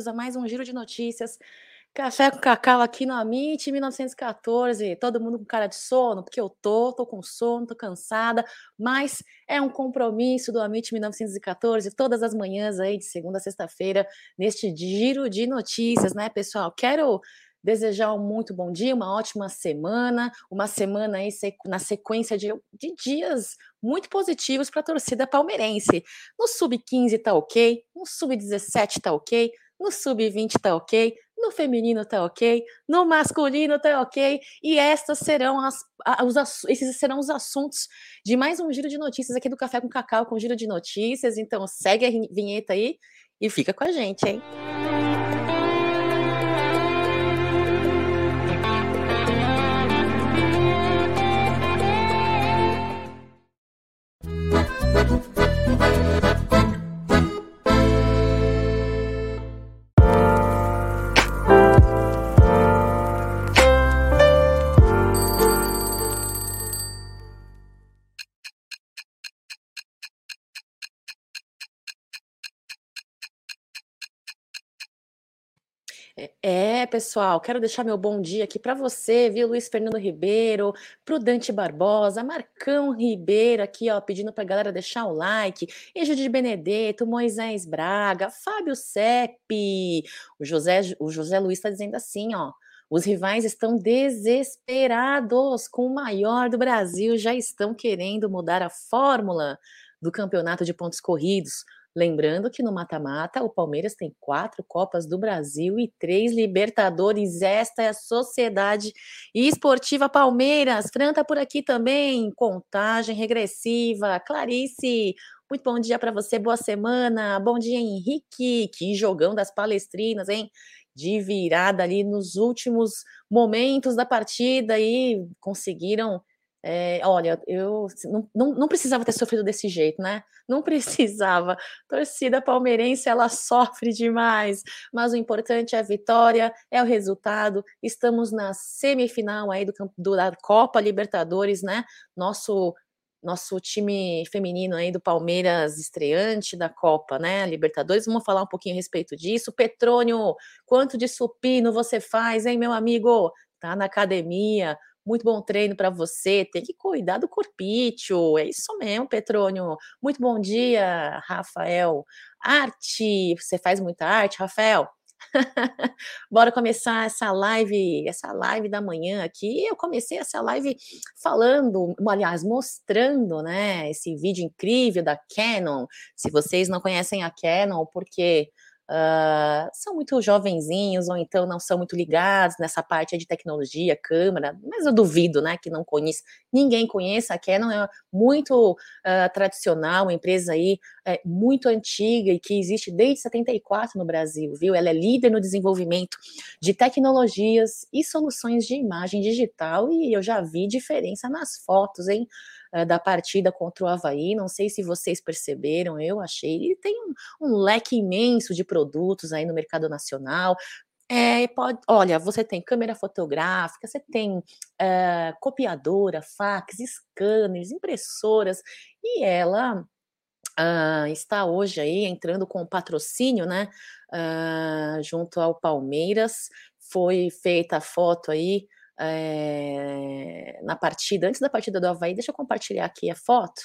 bem-vindos a mais um Giro de Notícias. Café com cacau aqui no Amit 1914. Todo mundo com cara de sono, porque eu tô, tô com sono, tô cansada, mas é um compromisso do Amit 1914 todas as manhãs aí de segunda a sexta-feira neste Giro de Notícias, né, pessoal? Quero desejar um muito bom dia, uma ótima semana, uma semana aí na sequência de, de dias muito positivos para a torcida palmeirense. No sub-15 tá ok, no sub-17 tá ok, no sub-20 tá ok, no feminino tá ok, no masculino tá ok, e estas serão as, os, esses serão os assuntos de mais um giro de notícias aqui do Café com Cacau com giro de notícias. Então segue a vinheta aí e fica com a gente, hein? É, pessoal, quero deixar meu bom dia aqui para você, viu, Luiz Fernando Ribeiro, Prudente Barbosa, Marcão Ribeiro aqui, ó, pedindo a galera deixar o like, Ejo de Benedetto, Moisés Braga, Fábio Seppi, o José, o José Luiz está dizendo assim, ó, os rivais estão desesperados com o maior do Brasil, já estão querendo mudar a fórmula do campeonato de pontos corridos. Lembrando que no mata-mata o Palmeiras tem quatro Copas do Brasil e três Libertadores. Esta é a Sociedade Esportiva Palmeiras. Fran tá por aqui também. Contagem regressiva. Clarice, muito bom dia para você, boa semana. Bom dia, Henrique. Que jogão das palestrinas, hein? De virada ali nos últimos momentos da partida e conseguiram é, olha, eu não, não, não, precisava ter sofrido desse jeito, né? Não precisava. Torcida palmeirense, ela sofre demais, mas o importante é a vitória, é o resultado. Estamos na semifinal aí do, do da Copa Libertadores, né? Nosso nosso time feminino aí do Palmeiras estreante da Copa, né? Libertadores. Vamos falar um pouquinho a respeito disso. Petrônio, quanto de supino você faz, hein, meu amigo? Tá na academia, muito bom treino para você, tem que cuidar do corpício, é isso mesmo, Petrônio. Muito bom dia, Rafael. Arte, você faz muita arte, Rafael? Bora começar essa live, essa live da manhã aqui. Eu comecei essa live falando, aliás, mostrando, né, esse vídeo incrível da Canon. Se vocês não conhecem a Canon, porque uh, são muito jovenzinhos ou então não são muito ligados nessa parte de tecnologia, câmera, mas eu duvido, né, que não conheça, ninguém conheça, a Canon é muito uh, tradicional, uma empresa aí é, muito antiga e que existe desde 74 no Brasil, viu? Ela é líder no desenvolvimento de tecnologias e soluções de imagem digital e eu já vi diferença nas fotos, hein? Uh, da partida contra o Havaí. Não sei se vocês perceberam, eu achei. Ele tem um, um leque imenso de produtos aí no mercado nacional. É, pode, olha, você tem câmera fotográfica, você tem uh, copiadora, fax, scanners, impressoras, e ela uh, está hoje aí entrando com patrocínio, né, uh, junto ao Palmeiras. Foi feita a foto aí é, na partida, antes da partida do Havaí, deixa eu compartilhar aqui a foto.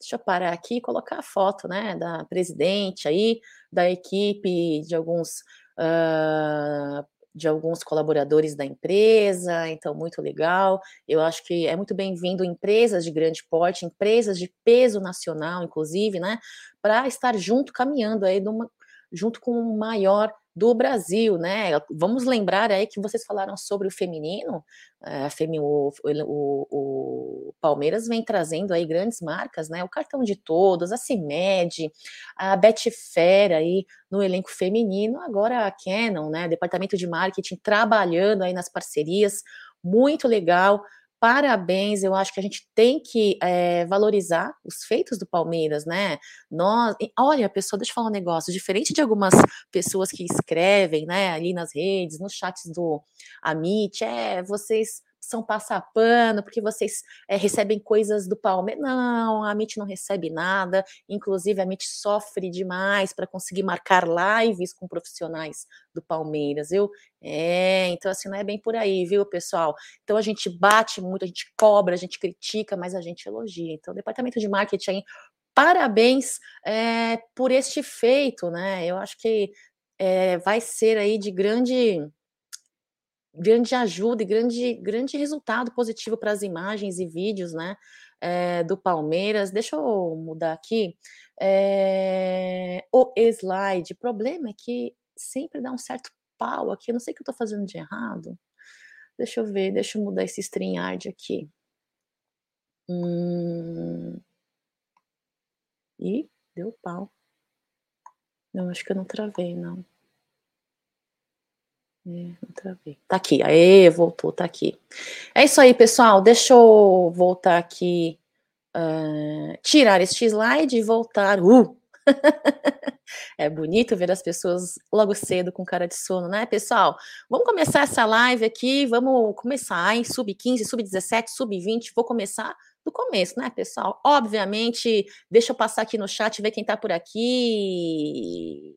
Deixa eu parar aqui e colocar a foto, né, da presidente aí, da equipe, de alguns uh, de alguns colaboradores da empresa, então muito legal. Eu acho que é muito bem-vindo empresas de grande porte, empresas de peso nacional, inclusive, né, para estar junto, caminhando aí numa, junto com o maior do Brasil, né? Vamos lembrar aí que vocês falaram sobre o feminino, eh, a femi, o, o, o, Palmeiras vem trazendo aí grandes marcas, né? O cartão de todos, a CIMED, a Betfair aí no elenco feminino, agora a Canon, né? Departamento de marketing trabalhando aí nas parcerias, muito legal. Parabéns, eu acho que a gente tem que é, valorizar os feitos do Palmeiras, né? Nós, olha, pessoal, deixa eu falar um negócio. Diferente de algumas pessoas que escrevem, né, ali nas redes, nos chats do Amit, é vocês são passar pano, porque vocês é, recebem coisas do Palmeiras. Não, a MIT não recebe nada. Inclusive, a MIT sofre demais para conseguir marcar lives com profissionais do Palmeiras, viu? É, então assim, não é bem por aí, viu, pessoal? Então a gente bate muito, a gente cobra, a gente critica, mas a gente elogia. Então, o departamento de marketing, parabéns é, por este feito, né? Eu acho que é, vai ser aí de grande grande ajuda e grande, grande resultado positivo para as imagens e vídeos, né, é, do Palmeiras. Deixa eu mudar aqui. É, o slide. O problema é que sempre dá um certo pau aqui. Eu não sei o que eu estou fazendo de errado. Deixa eu ver, deixa eu mudar esse StreamYard aqui. Hum... Ih, deu pau. Não, acho que eu não travei, não. É. Tá aqui, aê, voltou, tá aqui. É isso aí, pessoal. Deixa eu voltar aqui, uh, tirar este slide e voltar. Uh! é bonito ver as pessoas logo cedo com cara de sono, né, pessoal? Vamos começar essa live aqui, vamos começar em sub-15, sub-17, sub-20. Vou começar do começo, né, pessoal? Obviamente, deixa eu passar aqui no chat, ver quem tá por aqui.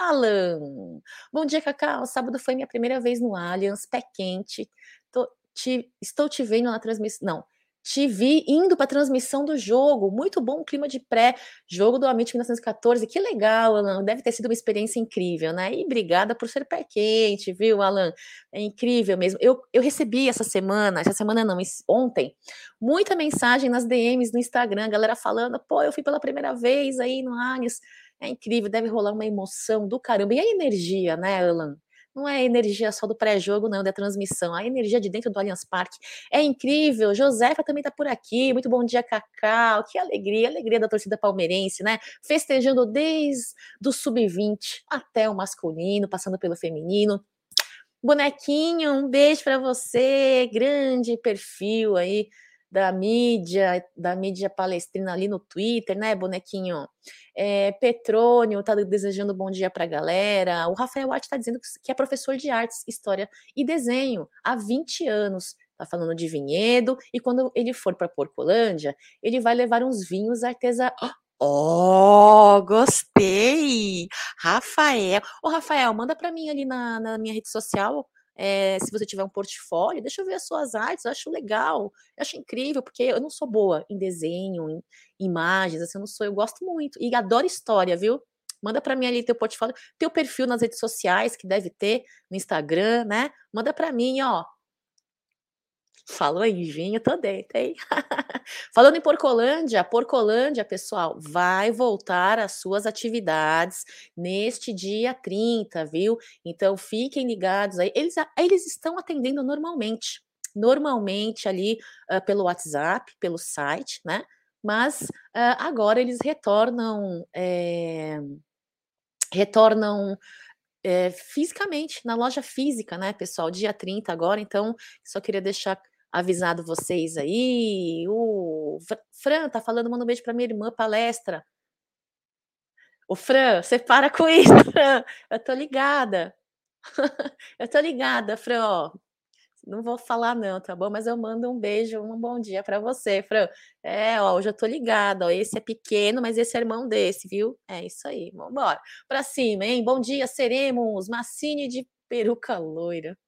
Alan. Bom dia, Cacau. Sábado foi minha primeira vez no Allianz, pé quente. Tô, te, estou te vendo na transmissão. Não, te vi indo para a transmissão do jogo. Muito bom clima de pré-jogo do Amit 1914. Que legal, Alan. Deve ter sido uma experiência incrível, né? E obrigada por ser pé quente, viu, Alan? É incrível mesmo. Eu, eu recebi essa semana, essa semana não, ontem, muita mensagem nas DMs no Instagram, galera falando: pô, eu fui pela primeira vez aí no Allianz é incrível, deve rolar uma emoção do caramba. E a energia, né, Alan? Não é energia só do pré-jogo, não, da transmissão. A energia de dentro do Allianz Parque é incrível. Josefa também está por aqui. Muito bom dia, Cacau. Que alegria, alegria da torcida palmeirense, né? Festejando desde o sub-20 até o masculino, passando pelo feminino. Bonequinho, um beijo para você. Grande perfil aí da mídia, da mídia palestrina ali no Twitter, né, bonequinho? É, Petrônio tá desejando bom dia para a galera. O Rafael Watt está dizendo que é professor de artes, história e desenho há 20 anos. Tá falando de vinhedo e quando ele for para Porcolândia, ele vai levar uns vinhos artesanais. Oh, gostei! Rafael. Ô, Rafael, manda para mim ali na, na minha rede social é, se você tiver um portfólio, deixa eu ver as suas artes, eu acho legal, eu acho incrível, porque eu não sou boa em desenho, em imagens, assim, eu não sou, eu gosto muito, e adoro história, viu? Manda para mim ali teu portfólio, teu perfil nas redes sociais, que deve ter, no Instagram, né? Manda para mim, ó, Falou em vinho, tô dentro, hein? Falando em Porcolândia, Porcolândia, pessoal, vai voltar às suas atividades neste dia 30, viu? Então fiquem ligados aí. Eles, eles estão atendendo normalmente, normalmente ali uh, pelo WhatsApp, pelo site, né? Mas uh, agora eles retornam. É, retornam é, fisicamente, na loja física, né, pessoal? Dia 30 agora, então só queria deixar avisado vocês aí. O Fran tá falando, manda um beijo para minha irmã, palestra. O Fran, você para com isso, Fran. Eu tô ligada. eu tô ligada, Fran, ó. Não vou falar não, tá bom? Mas eu mando um beijo, um bom dia para você, Fran. É, ó, hoje eu tô ligada, ó. Esse é pequeno, mas esse é irmão desse, viu? É isso aí. Vamos embora. Para cima, hein? Bom dia, seremos Massini de peruca loira.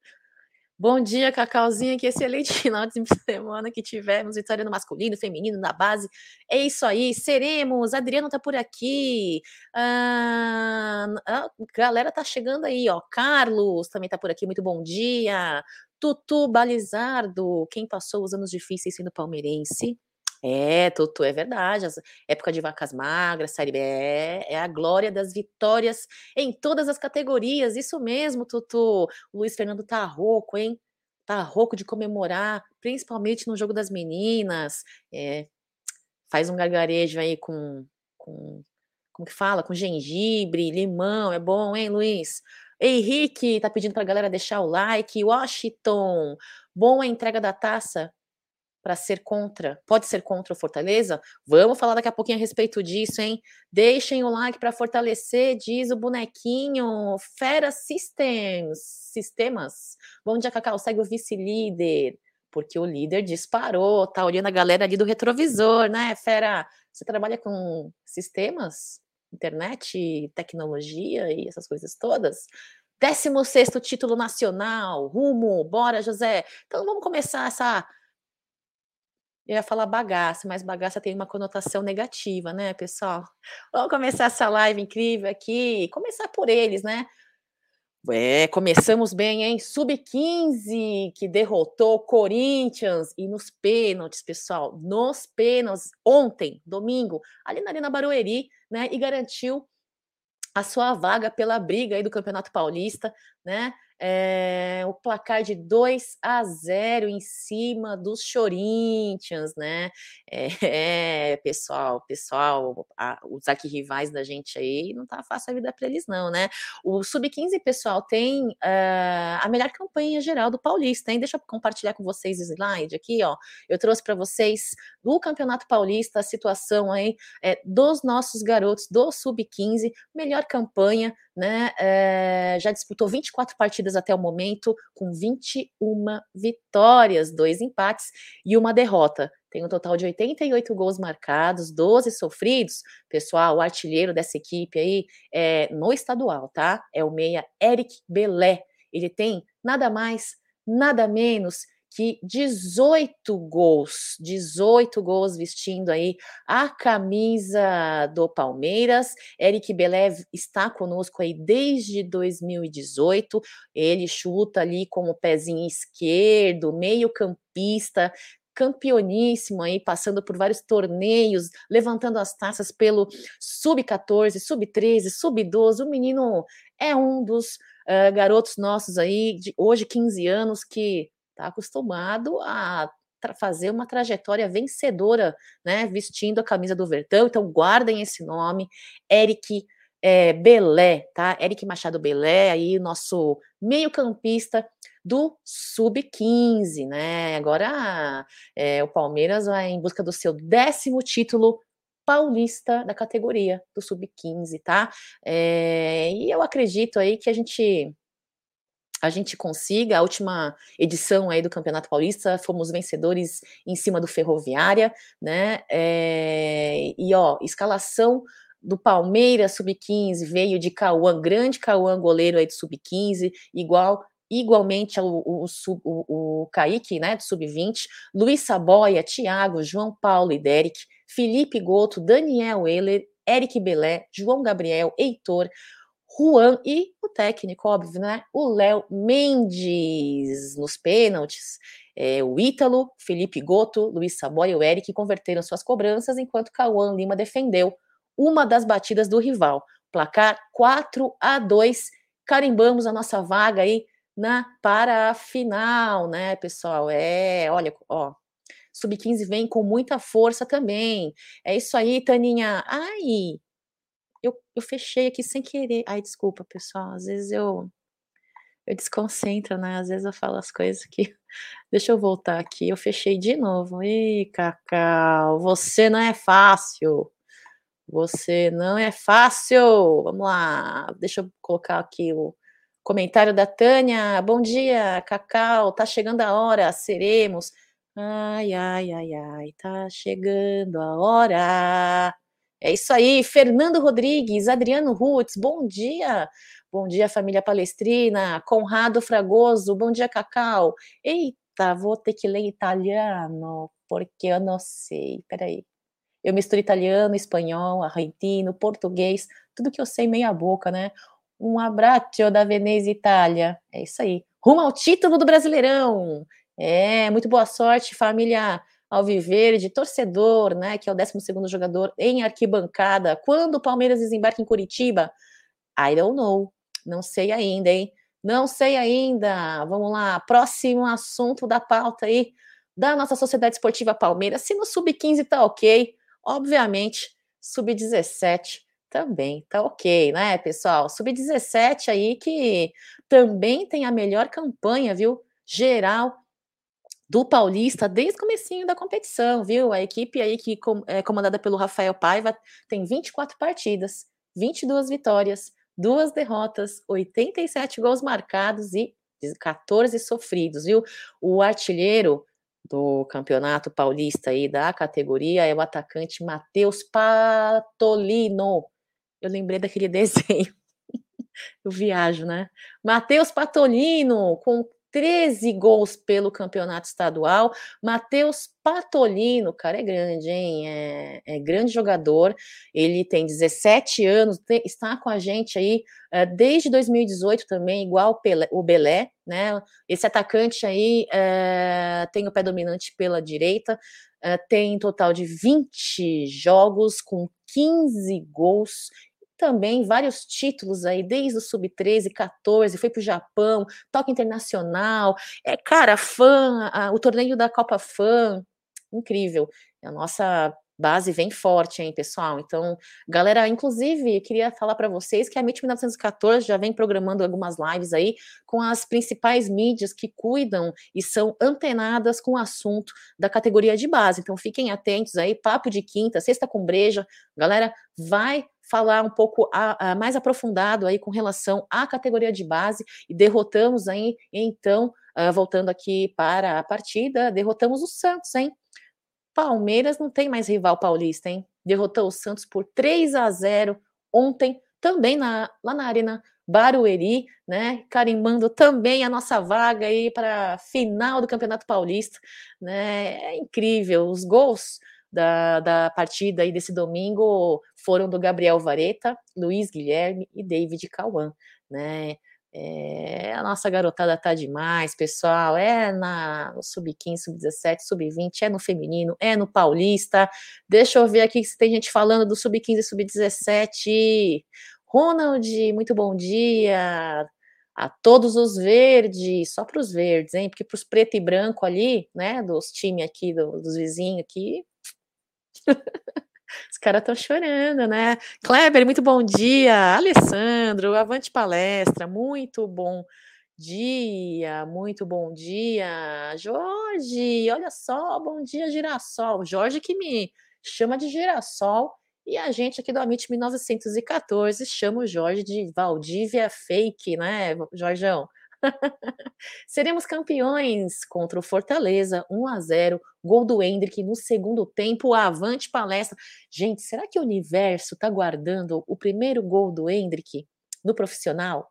Bom dia, Cacauzinha, que excelente final de semana que tivemos, vitória no masculino, feminino, na base. É isso aí, seremos. Adriano tá por aqui. Ah, a galera tá chegando aí, ó. Carlos também tá por aqui, muito bom dia. Tutu Balizardo, quem passou os anos difíceis sendo palmeirense. É, Tutu, é verdade. época de vacas magras, Série B, é, é a glória das vitórias em todas as categorias. Isso mesmo, Tutu. O Luiz Fernando tá rouco, hein? Tá rouco de comemorar, principalmente no jogo das meninas. É, faz um gargarejo aí com, com como que fala? Com gengibre, limão, é bom, hein, Luiz? Henrique tá pedindo pra galera deixar o like. Washington, bom a entrega da taça para ser contra, pode ser contra o Fortaleza? Vamos falar daqui a pouquinho a respeito disso, hein? Deixem o like para fortalecer, diz o bonequinho. Fera Systems, sistemas. Bom dia, Cacau. Segue o vice-líder. porque o líder disparou, tá olhando a galera ali do retrovisor, né, fera? Você trabalha com sistemas, internet, tecnologia e essas coisas todas? 16 título nacional, rumo, bora, José. Então vamos começar essa. Eu ia falar bagaça, mas bagaça tem uma conotação negativa, né, pessoal? Vamos começar essa live incrível aqui. Começar por eles, né? É, começamos bem, hein? Sub-15 que derrotou Corinthians e nos pênaltis, pessoal, nos pênaltis, ontem, domingo, ali na Arena Barueri, né? E garantiu a sua vaga pela briga aí do Campeonato Paulista, né? É, o placar de 2 a 0 em cima dos Corinthians, né? É, é, pessoal, pessoal, a, os arquirrivais da gente aí, não tá fácil a vida para eles, não, né? O Sub-15, pessoal, tem uh, a melhor campanha geral do Paulista, hein? Deixa eu compartilhar com vocês o slide aqui, ó. Eu trouxe para vocês do Campeonato Paulista a situação aí é, dos nossos garotos do Sub-15, melhor campanha, né? É, já disputou 24 partidas até o momento, com 21 vitórias, dois empates e uma derrota. Tem um total de 88 gols marcados, 12 sofridos. Pessoal, o artilheiro dessa equipe aí é no estadual, tá? É o meia Eric Belé. Ele tem nada mais, nada menos que 18 gols, 18 gols vestindo aí a camisa do Palmeiras. Eric Belev está conosco aí desde 2018. Ele chuta ali com o pezinho esquerdo, meio-campista, campeoníssimo aí, passando por vários torneios, levantando as taças pelo sub-14, sub-13, sub-12. O menino é um dos uh, garotos nossos aí, de hoje 15 anos, que está acostumado a fazer uma trajetória vencedora, né, vestindo a camisa do Vertão. Então guardem esse nome, Eric é, Belé, tá? Eric Machado Belé, aí nosso meio-campista do sub-15, né? Agora é, o Palmeiras vai em busca do seu décimo título paulista da categoria do sub-15, tá? É, e eu acredito aí que a gente a gente consiga. A última edição aí do Campeonato Paulista, fomos vencedores em cima do Ferroviária, né? É, e ó, escalação do Palmeiras sub-15 veio de Cauã, grande Cauã, goleiro aí do sub-15, igual igualmente o, o, o Kaique, né, do sub-20, Luiz Saboia, Thiago, João Paulo e Derek, Felipe Goto, Daniel Euler, Eric Belé, João Gabriel, Heitor, Juan e o técnico, óbvio, né? O Léo Mendes nos pênaltis. É, o Ítalo, Felipe Goto, Luiz Saboia e o Eric converteram suas cobranças, enquanto Cauã Lima defendeu uma das batidas do rival. Placar 4 a 2. Carimbamos a nossa vaga aí na para a final, né, pessoal? É, olha, ó, Sub-15 vem com muita força também. É isso aí, Taninha. Ai, eu, eu fechei aqui sem querer. Ai, desculpa, pessoal. Às vezes eu eu desconcentro, né? Às vezes eu falo as coisas que. Deixa eu voltar aqui. Eu fechei de novo. Ih, Cacau, você não é fácil. Você não é fácil. Vamos lá. Deixa eu colocar aqui o comentário da Tânia. Bom dia, Cacau. Tá chegando a hora. Seremos. Ai, ai, ai, ai. Tá chegando a hora. É isso aí, Fernando Rodrigues, Adriano Rutz, bom dia. Bom dia, família palestrina. Conrado Fragoso, bom dia, Cacau. Eita, vou ter que ler italiano, porque eu não sei. Peraí. Eu misturo italiano, espanhol, argentino, português, tudo que eu sei meia boca, né? Um abraço da Veneza, Itália. É isso aí. Rumo ao título do Brasileirão. É, muito boa sorte, família Alviverde, torcedor, né, que é o 12 jogador em arquibancada. Quando o Palmeiras desembarca em Curitiba? I don't know. Não sei ainda, hein? Não sei ainda. Vamos lá, próximo assunto da pauta aí da nossa Sociedade Esportiva Palmeiras. Se no sub-15 tá ok, obviamente, sub-17 também tá ok, né, pessoal? Sub-17 aí que também tem a melhor campanha, viu? Geral do Paulista desde o comecinho da competição, viu? A equipe aí que é comandada pelo Rafael Paiva tem 24 partidas, 22 vitórias, duas derrotas, 87 gols marcados e 14 sofridos, viu? O artilheiro do Campeonato Paulista aí da categoria é o atacante Matheus Patolino. Eu lembrei daquele desenho. Eu viajo, né? Matheus Patolino, com 13 gols pelo campeonato estadual. Matheus Patolino, cara, é grande, hein? É, é, grande jogador. Ele tem 17 anos, tem, está com a gente aí é, desde 2018 também, igual Pelé, o Belé, né? Esse atacante aí é, tem o pé dominante pela direita, é, tem um total de 20 jogos com 15 gols também vários títulos aí, desde o sub-13, 14, foi para o Japão, toque internacional, é, cara, fã, a, o torneio da Copa Fã, incrível. A nossa base vem forte, hein, pessoal? Então, galera, inclusive, queria falar para vocês que a MIT 1914 já vem programando algumas lives aí com as principais mídias que cuidam e são antenadas com o assunto da categoria de base. Então, fiquem atentos aí, papo de quinta, sexta com breja. Galera, vai falar um pouco a, a, mais aprofundado aí com relação à categoria de base e derrotamos aí, então, uh, voltando aqui para a partida, derrotamos o Santos, hein? Palmeiras não tem mais rival paulista, hein? Derrotou o Santos por 3 a 0 ontem, também na, lá na Arena Barueri, né? Carimbando também a nossa vaga aí para a final do Campeonato Paulista, né? É incrível, os gols da, da partida aí desse domingo foram do Gabriel Vareta, Luiz Guilherme e David Cauã, né? É, a nossa garotada tá demais, pessoal. É na, no sub-15, sub-17, sub-20, é no feminino, é no paulista. Deixa eu ver aqui se tem gente falando do sub-15 e sub-17. Ronald, muito bom dia. A todos os verdes, só para os verdes, hein? Porque para os preto e branco ali, né? Dos times aqui, do, dos vizinhos aqui. Os caras estão chorando, né? Kleber, muito bom dia. Alessandro, avante palestra, muito bom dia, muito bom dia. Jorge, olha só, bom dia, girassol. Jorge que me chama de girassol e a gente aqui do Amit 1914 chama o Jorge de Valdívia Fake, né, Jorgeão? Seremos campeões contra o Fortaleza, 1 a 0 gol do Hendrick no segundo tempo, avante palestra. Gente, será que o universo está guardando o primeiro gol do Hendrick no profissional?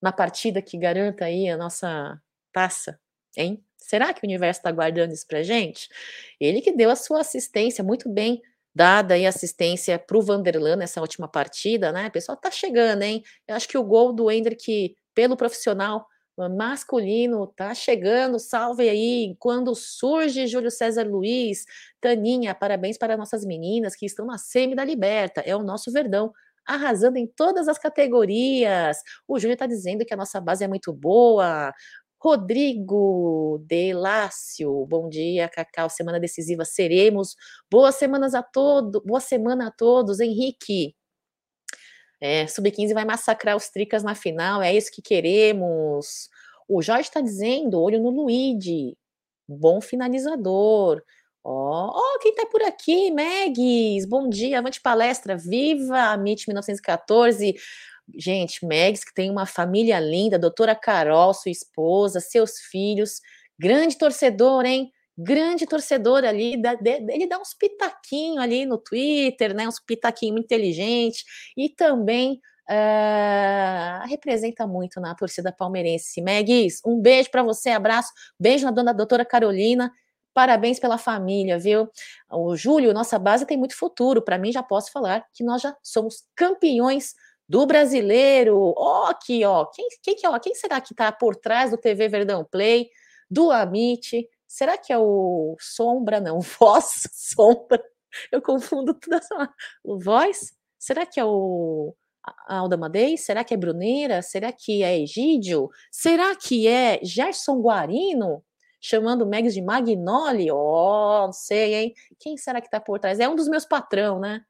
Na partida que garanta aí a nossa taça, hein? Será que o universo está guardando isso pra gente? Ele que deu a sua assistência muito bem dada aí assistência para o Vanderlan nessa última partida, né? O pessoal tá chegando, hein? Eu acho que o gol do Hendrick pelo profissional masculino, tá chegando, salve aí, quando surge Júlio César Luiz, Taninha, parabéns para nossas meninas que estão na semi da Liberta, é o nosso Verdão, arrasando em todas as categorias, o Júlio está dizendo que a nossa base é muito boa, Rodrigo Delácio, bom dia, Cacau, semana decisiva seremos, boas semanas a todos, boa semana a todos, Henrique, é, Sub-15 vai massacrar os Tricas na final, é isso que queremos. O Jorge está dizendo, olho no Luigi, bom finalizador. Ó, oh, oh, quem está por aqui? Megs, bom dia, avante palestra, viva a MIT 1914. Gente, Megs, que tem uma família linda, doutora Carol, sua esposa, seus filhos, grande torcedor, hein? Grande torcedor ali, ele dá uns pitaquinhos ali no Twitter, né, uns pitaquinhos inteligentes, e também uh, representa muito na torcida palmeirense. Megues, um beijo para você, abraço, beijo na dona doutora Carolina, parabéns pela família, viu? O Júlio, nossa base tem muito futuro, para mim já posso falar que nós já somos campeões do brasileiro, ó, aqui, ó, quem, quem, ó, quem será que está por trás do TV Verdão Play, do Amit, Será que é o sombra, não? Voz, sombra. Eu confundo tudo essa. O voz? Será que é o Alda Madei? Será que é Bruneira? Será que é Egídio? Será que é Gerson Guarino? Chamando Megs de Magnoli? Oh, não sei, hein? Quem será que tá por trás? É um dos meus patrão, né?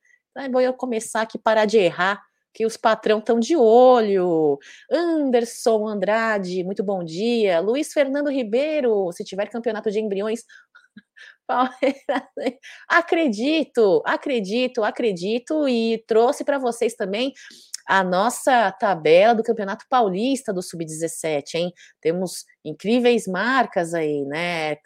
Bom eu começar aqui, parar de errar que os patrão estão de olho. Anderson Andrade, muito bom dia. Luiz Fernando Ribeiro, se tiver campeonato de embriões. acredito, acredito, acredito e trouxe para vocês também a nossa tabela do Campeonato Paulista do Sub-17, hein? Temos incríveis marcas aí, né?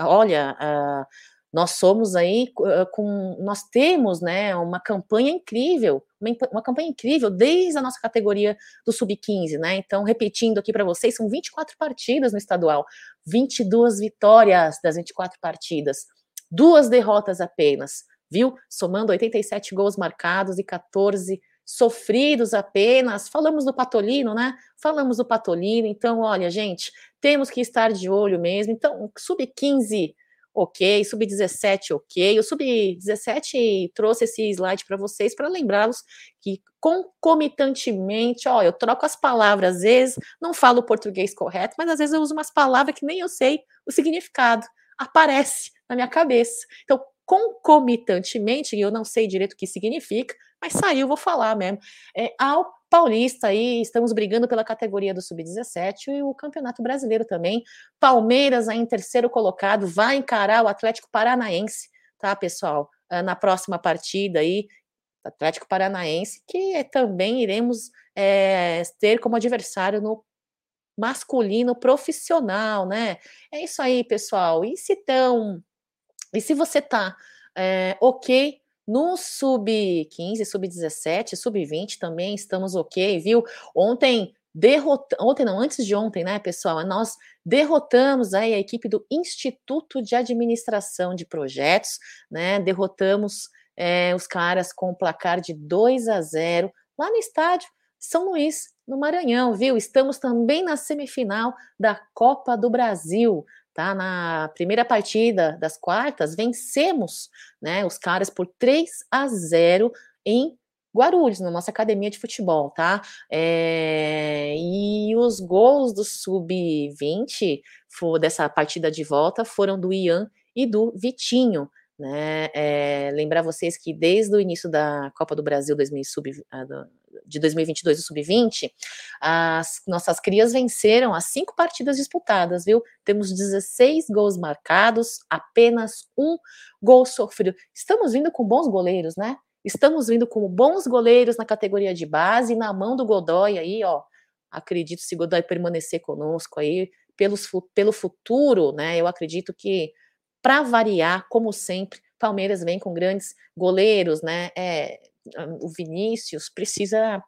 Olha, uh, nós somos aí com nós temos né uma campanha incrível uma, uma, campanha incrível desde a nossa categoria do sub-15 né então repetindo aqui para vocês são 24 partidas no estadual 22 vitórias das 24 partidas duas derrotas apenas viu somando 87 gols marcados e 14 sofridos apenas. Falamos do Patolino, né? Falamos do Patolino. Então, olha, gente, temos que estar de olho mesmo. Então, sub-15 ok, sub-17, ok. O sub-17 trouxe esse slide para vocês para lembrá-los que concomitantemente, ó, eu troco as palavras, às vezes não falo o português correto, mas às vezes eu uso umas palavras que nem eu sei o significado. Aparece na minha cabeça. Então, concomitantemente, eu não sei direito o que significa, mas saiu, vou falar mesmo. É, ao Paulista aí, estamos brigando pela categoria do Sub-17 e o Campeonato Brasileiro também. Palmeiras aí em terceiro colocado, vai encarar o Atlético Paranaense, tá, pessoal? Ah, na próxima partida aí, Atlético Paranaense, que também iremos é, ter como adversário no masculino profissional, né? É isso aí, pessoal. E se tão, e se você tá é, ok no sub-15, sub-17, sub-20 também estamos ok, viu? Ontem derrotamos, ontem não, antes de ontem, né, pessoal? Nós derrotamos aí a equipe do Instituto de Administração de Projetos, né? Derrotamos é, os caras com o placar de 2 a 0 lá no estádio São Luís, no Maranhão, viu? Estamos também na semifinal da Copa do Brasil tá? Na primeira partida das quartas, vencemos, né, os caras por 3 a 0 em Guarulhos, na nossa academia de futebol, tá? É, e os gols do sub-20 dessa partida de volta foram do Ian e do Vitinho, né? É, lembrar vocês que desde o início da Copa do Brasil 2000, sub, de 2022, o sub-20, as nossas crias venceram as cinco partidas disputadas, viu? Temos 16 gols marcados, apenas um gol sofrido. Estamos vindo com bons goleiros, né? Estamos vindo com bons goleiros na categoria de base, na mão do Godoy aí, ó. Acredito se Godoy permanecer conosco aí, pelos, pelo futuro, né? Eu acredito que para variar, como sempre, Palmeiras vem com grandes goleiros, né? É, o Vinícius precisa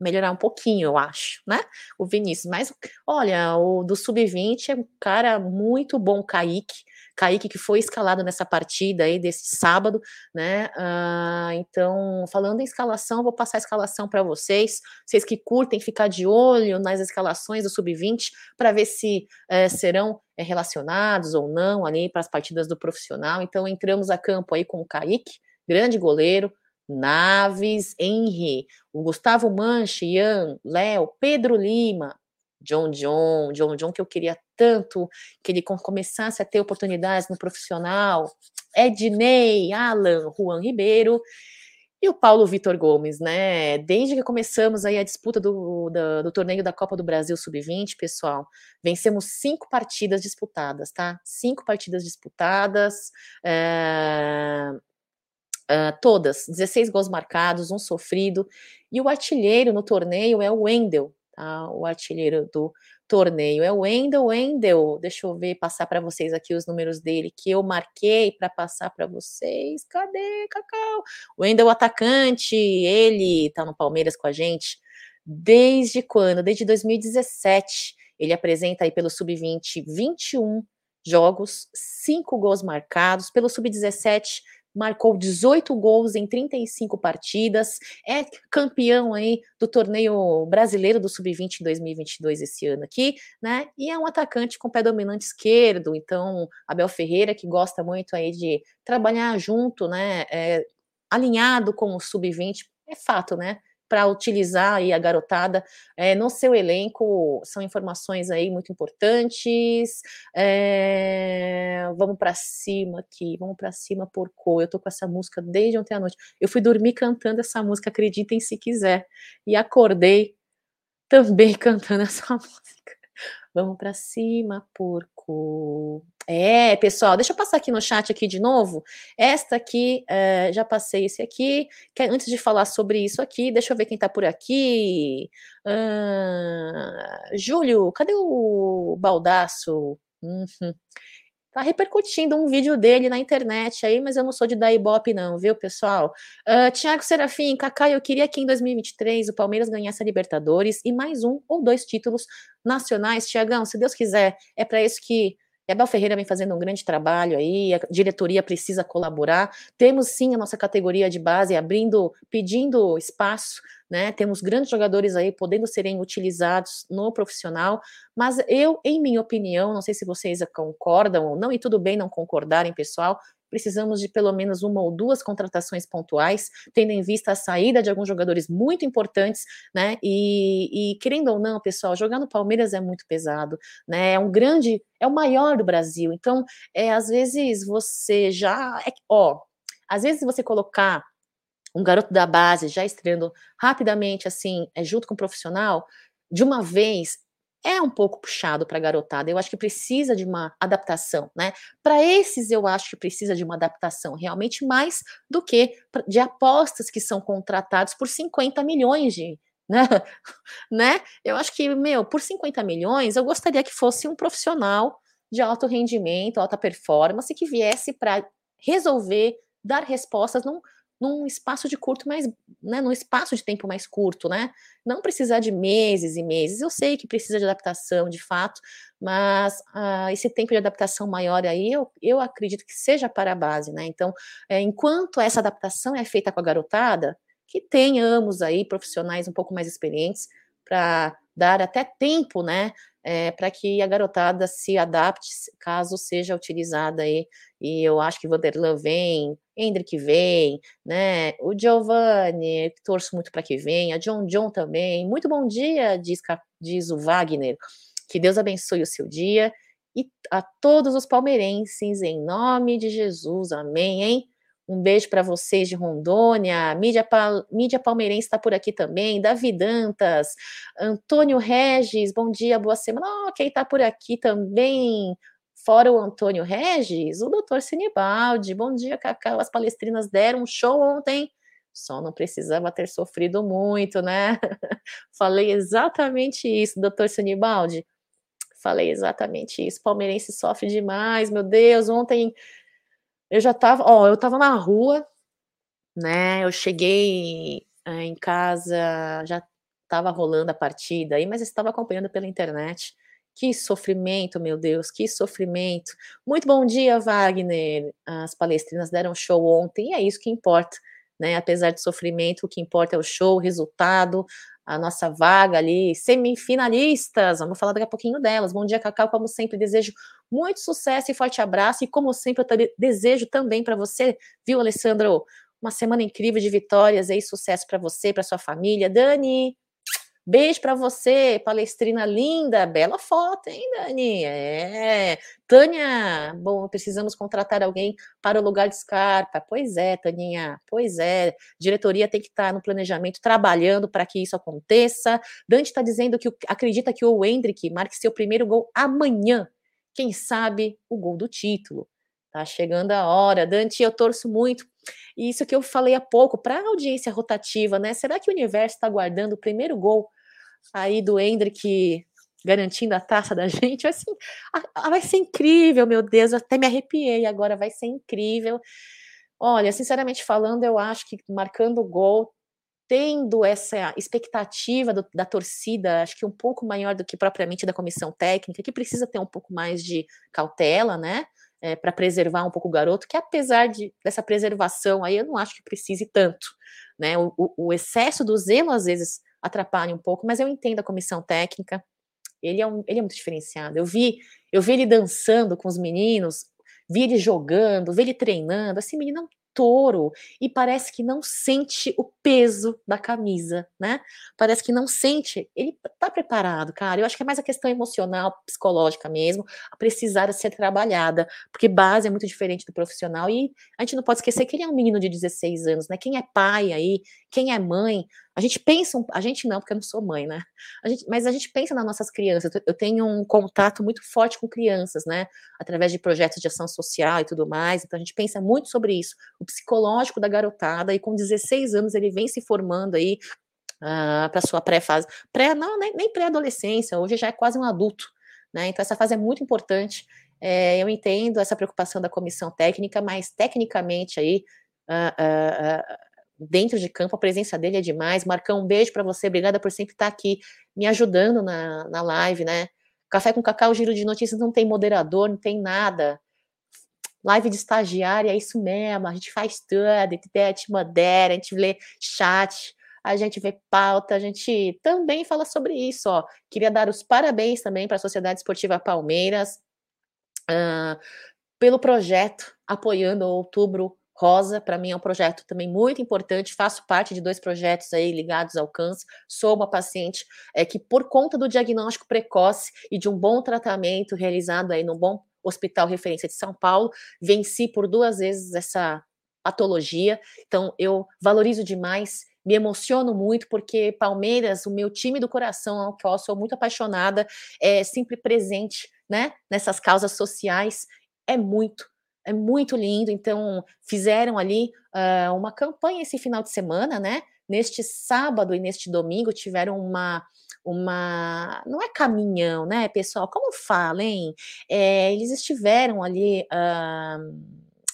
melhorar um pouquinho, eu acho, né? O Vinícius. Mas, olha, o do Sub-20 é um cara muito bom, Kaique. Kaique, que foi escalado nessa partida aí desse sábado, né? Uh, então, falando em escalação, vou passar a escalação para vocês. Vocês que curtem ficar de olho nas escalações do Sub-20 para ver se uh, serão uh, relacionados ou não ali para as partidas do profissional. Então, entramos a campo aí com o Kaique, grande goleiro, Naves, Henry, o Gustavo Manche, Ian, Léo, Pedro Lima, John John, John John, que eu queria tanto que ele começasse a ter oportunidades no profissional, Ednei, Alan, Juan Ribeiro e o Paulo Vitor Gomes, né? Desde que começamos aí a disputa do, do, do torneio da Copa do Brasil Sub-20, pessoal, vencemos cinco partidas disputadas, tá? Cinco partidas disputadas, é... Uh, todas, 16 gols marcados, um sofrido, e o artilheiro no torneio é o Wendel, tá? O artilheiro do torneio é o Wendel. Wendel, deixa eu ver, passar para vocês aqui os números dele que eu marquei para passar para vocês. Cadê, Cacau? O Wendel, atacante, ele tá no Palmeiras com a gente desde quando? Desde 2017. Ele apresenta aí pelo Sub-20 21 jogos, 5 gols marcados, pelo Sub-17 marcou 18 gols em 35 partidas, é campeão aí do torneio brasileiro do Sub-20 em 2022 esse ano aqui, né? E é um atacante com pé dominante esquerdo, então Abel Ferreira que gosta muito aí de trabalhar junto, né? É, alinhado com o Sub-20, é fato, né? Para utilizar aí a garotada é, no seu elenco. São informações aí muito importantes. É, vamos para cima aqui, vamos para cima, porco. Eu tô com essa música desde ontem à noite. Eu fui dormir cantando essa música, acreditem se quiser, e acordei também cantando essa música. Vamos para cima, porco. É, pessoal, deixa eu passar aqui no chat aqui de novo. Esta aqui, é, já passei esse aqui. Antes de falar sobre isso aqui, deixa eu ver quem tá por aqui. Uh, Júlio, cadê o baldaço? Uhum. Tá repercutindo um vídeo dele na internet aí, mas eu não sou de dar ibope não, viu, pessoal? Uh, Tiago Serafim, Kaká, eu queria que em 2023 o Palmeiras ganhasse a Libertadores e mais um ou dois títulos nacionais. Tiagão, se Deus quiser, é para isso que e Ferreira vem fazendo um grande trabalho aí, a diretoria precisa colaborar. Temos sim a nossa categoria de base abrindo, pedindo espaço, né? Temos grandes jogadores aí podendo serem utilizados no profissional, mas eu, em minha opinião, não sei se vocês concordam ou não, e tudo bem não concordarem, pessoal, precisamos de pelo menos uma ou duas contratações pontuais, tendo em vista a saída de alguns jogadores muito importantes, né? E, e, querendo ou não, pessoal, jogar no Palmeiras é muito pesado, né? É um grande, é o maior do Brasil. Então, é, às vezes você já. É, ó, às vezes você colocar um garoto da base já estreando rapidamente, assim, é, junto com o profissional, de uma vez, é um pouco puxado para a garotada. Eu acho que precisa de uma adaptação, né? Para esses, eu acho que precisa de uma adaptação realmente mais do que de apostas que são contratados por 50 milhões de. Né? né? Eu acho que, meu, por 50 milhões, eu gostaria que fosse um profissional de alto rendimento, alta performance, que viesse para resolver, dar respostas num, num espaço de curto mais, né, num espaço de tempo mais curto, né? Não precisar de meses e meses. Eu sei que precisa de adaptação, de fato, mas uh, esse tempo de adaptação maior aí, eu, eu acredito que seja para a base, né? Então, é, enquanto essa adaptação é feita com a garotada, que tenhamos aí profissionais um pouco mais experientes para dar até tempo, né, é, para que a garotada se adapte, caso seja utilizada aí. E eu acho que Vanderlan vem, Hendrick vem, né? O Giovanni, torço muito para que venha, John John também. Muito bom dia, diz, diz o Wagner. Que Deus abençoe o seu dia e a todos os palmeirenses, em nome de Jesus, amém, hein? Um beijo para vocês de Rondônia. Mídia, Mídia Palmeirense está por aqui também. Davi Dantas, Antônio Regis, bom dia, boa semana. Oh, quem está por aqui também? Fora o Antônio Regis, o doutor Sinibaldi. Bom dia, Cacau. As palestrinas deram um show ontem. Só não precisava ter sofrido muito, né? Falei exatamente isso, doutor Sinibaldi. Falei exatamente isso. Palmeirense sofre demais, meu Deus. Ontem eu já tava, ó, eu tava na rua, né? Eu cheguei é, em casa, já tava rolando a partida aí, mas estava acompanhando pela internet. Que sofrimento, meu Deus, que sofrimento. Muito bom dia, Wagner. As palestrinas deram show ontem e é isso que importa, né? Apesar de sofrimento, o que importa é o show, o resultado, a nossa vaga ali, semifinalistas, vamos falar daqui a pouquinho delas. Bom dia, Cacau, como sempre, desejo muito sucesso e forte abraço, e como sempre, eu desejo também para você, viu, Alessandro, uma semana incrível de vitórias e sucesso para você, para sua família. Dani, Beijo para você, palestrina linda, bela foto, hein, Dani? É. Tânia, bom, precisamos contratar alguém para o lugar de Scarpa. Pois é, Taninha, pois é. Diretoria tem que estar no planejamento, trabalhando para que isso aconteça. Dante está dizendo que acredita que o Hendrick marque seu primeiro gol amanhã. Quem sabe o gol do título. Tá chegando a hora. Dante, eu torço muito. E isso que eu falei há pouco, para a audiência rotativa, né? Será que o universo está guardando o primeiro gol aí do Hendrick garantindo a taça da gente? Vai ser, vai ser incrível, meu Deus. Até me arrepiei agora, vai ser incrível. Olha, sinceramente falando, eu acho que marcando o gol tendo essa expectativa do, da torcida, acho que um pouco maior do que propriamente da comissão técnica, que precisa ter um pouco mais de cautela, né? é, para preservar um pouco o garoto, que apesar de, dessa preservação aí, eu não acho que precise tanto. Né? O, o, excesso do zelo às vezes atrapalha um pouco, mas eu entendo a comissão técnica. Ele é, um, ele é muito diferenciado. Eu vi, eu vi ele dançando com os meninos, vi ele jogando, vi ele treinando. Assim, menino touro e parece que não sente o peso da camisa, né? Parece que não sente. Ele tá preparado, cara. Eu acho que é mais a questão emocional, psicológica mesmo, a precisar ser trabalhada, porque base é muito diferente do profissional e a gente não pode esquecer que ele é um menino de 16 anos, né? Quem é pai aí, quem é mãe, a gente pensa, a gente não, porque eu não sou mãe, né? A gente, mas a gente pensa nas nossas crianças. Eu tenho um contato muito forte com crianças, né? Através de projetos de ação social e tudo mais. Então a gente pensa muito sobre isso, o psicológico da garotada. E com 16 anos ele vem se formando aí uh, ah, para sua pré-fase. Pré, não, nem, nem pré-adolescência, hoje já é quase um adulto. Né? Então, essa fase é muito importante. É, eu entendo essa preocupação da comissão técnica, mas tecnicamente aí, uh, uh, dentro de campo, a presença dele é demais. Marcão, um beijo para você, obrigada por sempre estar aqui me ajudando na, na live, né? Café com Cacau, giro de notícias, não tem moderador, não tem nada. Live de estagiária, é isso mesmo, a gente faz tudo, a gente modera, a gente lê chat, a gente vê pauta, a gente também fala sobre isso. Ó. Queria dar os parabéns também para a Sociedade Esportiva Palmeiras uh, pelo projeto apoiando o Outubro Rosa. Para mim é um projeto também muito importante. Faço parte de dois projetos aí ligados ao câncer. Sou uma paciente é, que, por conta do diagnóstico precoce e de um bom tratamento realizado aí no bom hospital referência de São Paulo, venci por duas vezes essa patologia. Então, eu valorizo demais me emociono muito porque Palmeiras, o meu time do coração, ao qual sou muito apaixonada, é sempre presente, né, nessas causas sociais, é muito, é muito lindo. Então, fizeram ali uh, uma campanha esse final de semana, né? Neste sábado e neste domingo tiveram uma uma. Não é caminhão, né, pessoal? Como fala, hein? É, eles estiveram ali uh,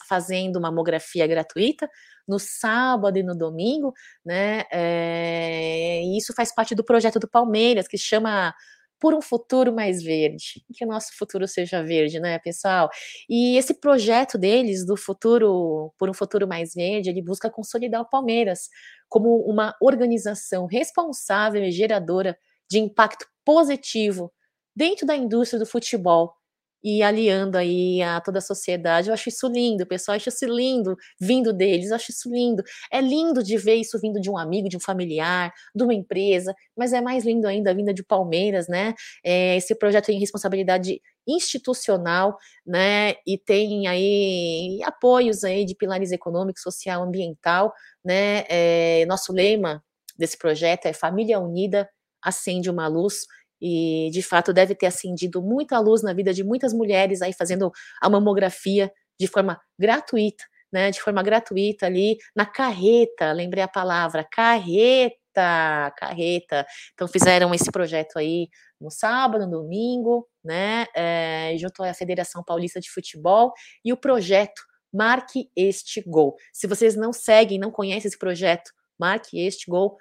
fazendo mamografia gratuita no sábado e no domingo, né? É, e isso faz parte do projeto do Palmeiras, que chama por um futuro mais verde, que o nosso futuro seja verde, né, pessoal? E esse projeto deles do futuro por um futuro mais verde, ele busca consolidar o Palmeiras como uma organização responsável e geradora de impacto positivo dentro da indústria do futebol e aliando aí a toda a sociedade. Eu acho isso lindo, pessoal, eu acho isso lindo vindo deles, eu acho isso lindo. É lindo de ver isso vindo de um amigo, de um familiar, de uma empresa, mas é mais lindo ainda a vinda de Palmeiras, né? É, esse projeto tem responsabilidade institucional, né? E tem aí apoios aí de pilares econômico, social, ambiental, né? É, nosso lema desse projeto é Família Unida acende uma luz e de fato deve ter acendido muita luz na vida de muitas mulheres aí fazendo a mamografia de forma gratuita, né, de forma gratuita ali na carreta, lembrei a palavra, carreta, carreta. Então fizeram esse projeto aí no sábado, no domingo, né, é, junto à Federação Paulista de Futebol e o projeto Marque Este Gol. Se vocês não seguem, não conhecem esse projeto, Marque Este Gol,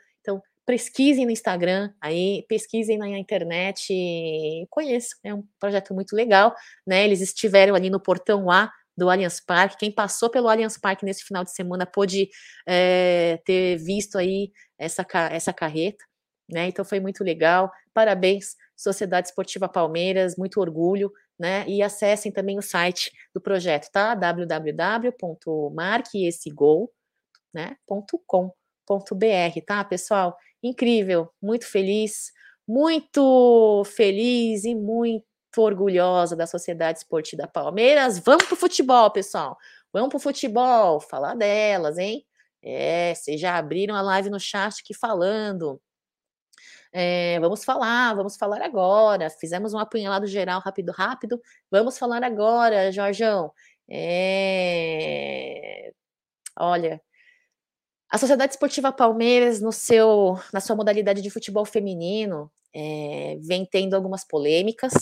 pesquisem no Instagram, aí pesquisem na internet, conheçam, é um projeto muito legal, né? Eles estiveram ali no portão A do Allianz Parque. Quem passou pelo Allianz Parque nesse final de semana pôde é, ter visto aí essa, essa carreta, né? Então foi muito legal. Parabéns, Sociedade Esportiva Palmeiras, muito orgulho, né? E acessem também o site do projeto, tá? www.marqueessegol, né? tá, pessoal? Incrível, muito feliz, muito feliz e muito orgulhosa da Sociedade Esportiva Palmeiras. Vamos pro futebol, pessoal. Vamos pro futebol, falar delas, hein? É, vocês já abriram a live no chat aqui falando. É, vamos falar, vamos falar agora. Fizemos um apunhalado geral rápido, rápido. Vamos falar agora, Jorjão. É... Olha, a Sociedade Esportiva Palmeiras, no seu, na sua modalidade de futebol feminino, é, vem tendo algumas polêmicas,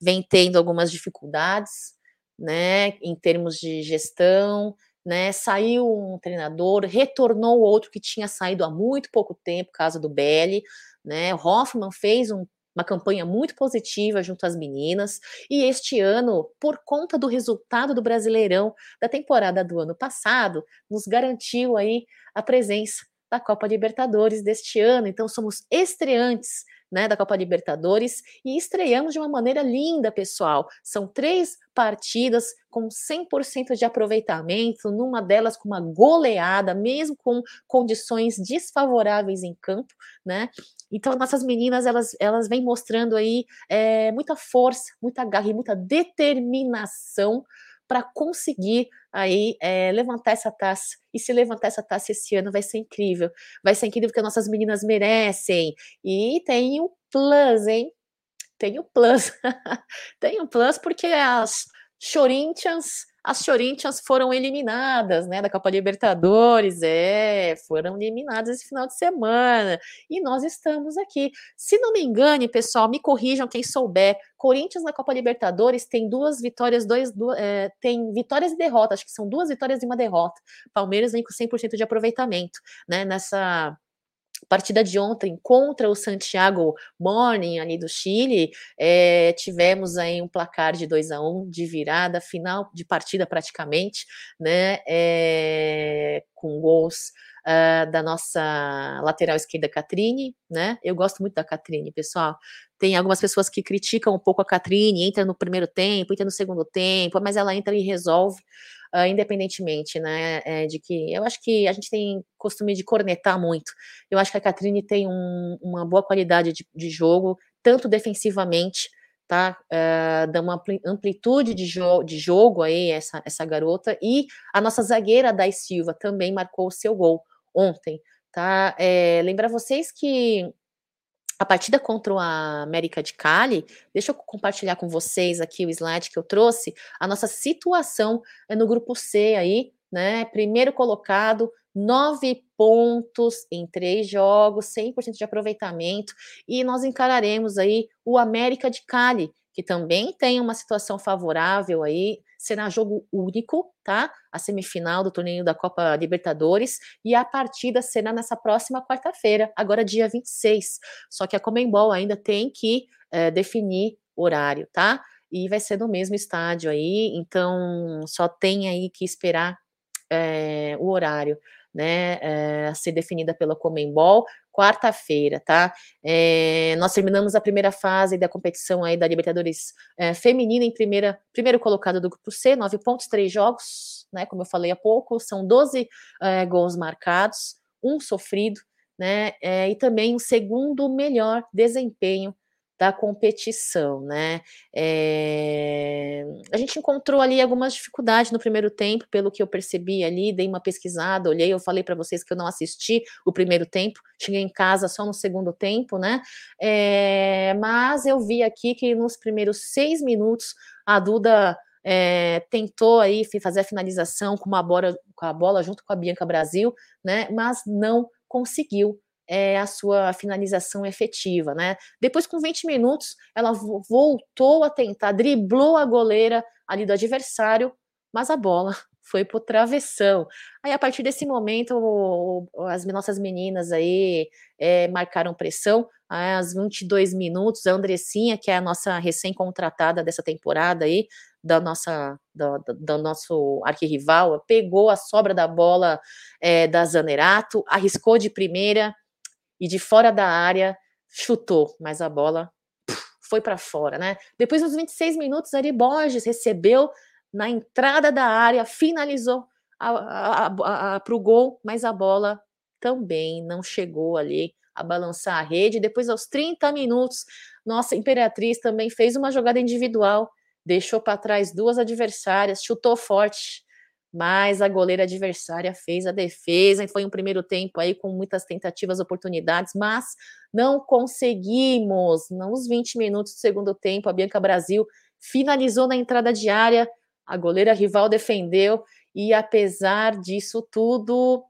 vem tendo algumas dificuldades, né, em termos de gestão, né, saiu um treinador, retornou outro que tinha saído há muito pouco tempo, caso do Belli, né, Hoffman fez um uma campanha muito positiva junto às meninas. E este ano, por conta do resultado do Brasileirão da temporada do ano passado, nos garantiu aí a presença da Copa Libertadores deste ano. Então somos estreantes né, da Copa Libertadores e estreamos de uma maneira linda, pessoal. São três partidas com 100% de aproveitamento, numa delas com uma goleada, mesmo com condições desfavoráveis em campo, né? Então, nossas meninas, elas, elas vêm mostrando aí é, muita força, muita garra e muita determinação para conseguir aí é, levantar essa taça. E se levantar essa taça esse ano vai ser incrível. Vai ser incrível porque nossas meninas merecem. E tem o plus, hein? Tem o plus. tem o plus porque as Corinthians as Corinthians foram eliminadas, né, da Copa Libertadores, é, foram eliminadas esse final de semana, e nós estamos aqui. Se não me engane, pessoal, me corrijam quem souber, Corinthians na Copa Libertadores tem duas vitórias, dois, duas, é, tem vitórias e derrotas, acho que são duas vitórias e uma derrota. Palmeiras vem com 100% de aproveitamento, né, nessa partida de ontem contra o Santiago Morning ali do Chile, é, tivemos aí um placar de 2 a 1 um, de virada, final de partida praticamente, né? É, com gols uh, da nossa lateral esquerda, Catrine, né? Eu gosto muito da Catrine, pessoal. Tem algumas pessoas que criticam um pouco a Catrine, entra no primeiro tempo, entra no segundo tempo, mas ela entra e resolve uh, independentemente, né, é, de que eu acho que a gente tem costume de cornetar muito. Eu acho que a Catrine tem um, uma boa qualidade de, de, jogo, tanto defensivamente, tá, uh, dá uma amplitude de, jo de jogo aí essa, essa garota, e a nossa zagueira, Dai Silva, também marcou o seu gol ontem, tá, é, lembrar vocês que a partida contra a América de Cali, deixa eu compartilhar com vocês aqui o slide que eu trouxe, a nossa situação é no grupo C aí, né? Primeiro colocado, nove pontos em três jogos, 100% de aproveitamento, e nós encararemos aí o América de Cali, que também tem uma situação favorável aí, será jogo único, tá? A semifinal do torneio da Copa Libertadores e a partida será nessa próxima quarta-feira, agora dia 26. Só que a Comembol ainda tem que é, definir horário, tá? E vai ser no mesmo estádio aí, então só tem aí que esperar é, o horário né, é, a ser definida pela Comembol, quarta-feira, tá? É, nós terminamos a primeira fase da competição aí da Libertadores é, feminina em primeira, primeiro colocado do grupo C, nove pontos, três jogos, né? Como eu falei há pouco, são 12 gols marcados, um sofrido, né? e também o segundo melhor desempenho da competição, né? É... A gente encontrou ali algumas dificuldades no primeiro tempo, pelo que eu percebi ali, dei uma pesquisada, olhei, eu falei para vocês que eu não assisti o primeiro tempo, cheguei em casa só no segundo tempo, né? É... Mas eu vi aqui que nos primeiros seis minutos a Duda é, tentou aí fazer a finalização com uma bola, com a bola junto com a Bianca Brasil, né? Mas não conseguiu é, a sua finalização efetiva, né? Depois, com 20 minutos, ela voltou a tentar, driblou a goleira ali do adversário, mas a bola foi pro travessão. Aí, a partir desse momento, o, o, as nossas meninas aí é, marcaram pressão. Aos 22 minutos, a Andressinha, que é a nossa recém-contratada dessa temporada aí, da nossa, do, do nosso arquirrival, pegou a sobra da bola é, da Zanerato, arriscou de primeira, e de fora da área chutou, mas a bola foi para fora, né? Depois dos 26 minutos, Ari Borges recebeu na entrada da área, finalizou para o gol, mas a bola também não chegou ali a balançar a rede. Depois, aos 30 minutos, nossa Imperatriz também fez uma jogada individual, deixou para trás duas adversárias, chutou forte, mas a goleira adversária fez a defesa e foi um primeiro tempo aí com muitas tentativas, oportunidades, mas não conseguimos. Nos 20 minutos do segundo tempo, a Bianca Brasil finalizou na entrada de área, a goleira rival defendeu e apesar disso tudo,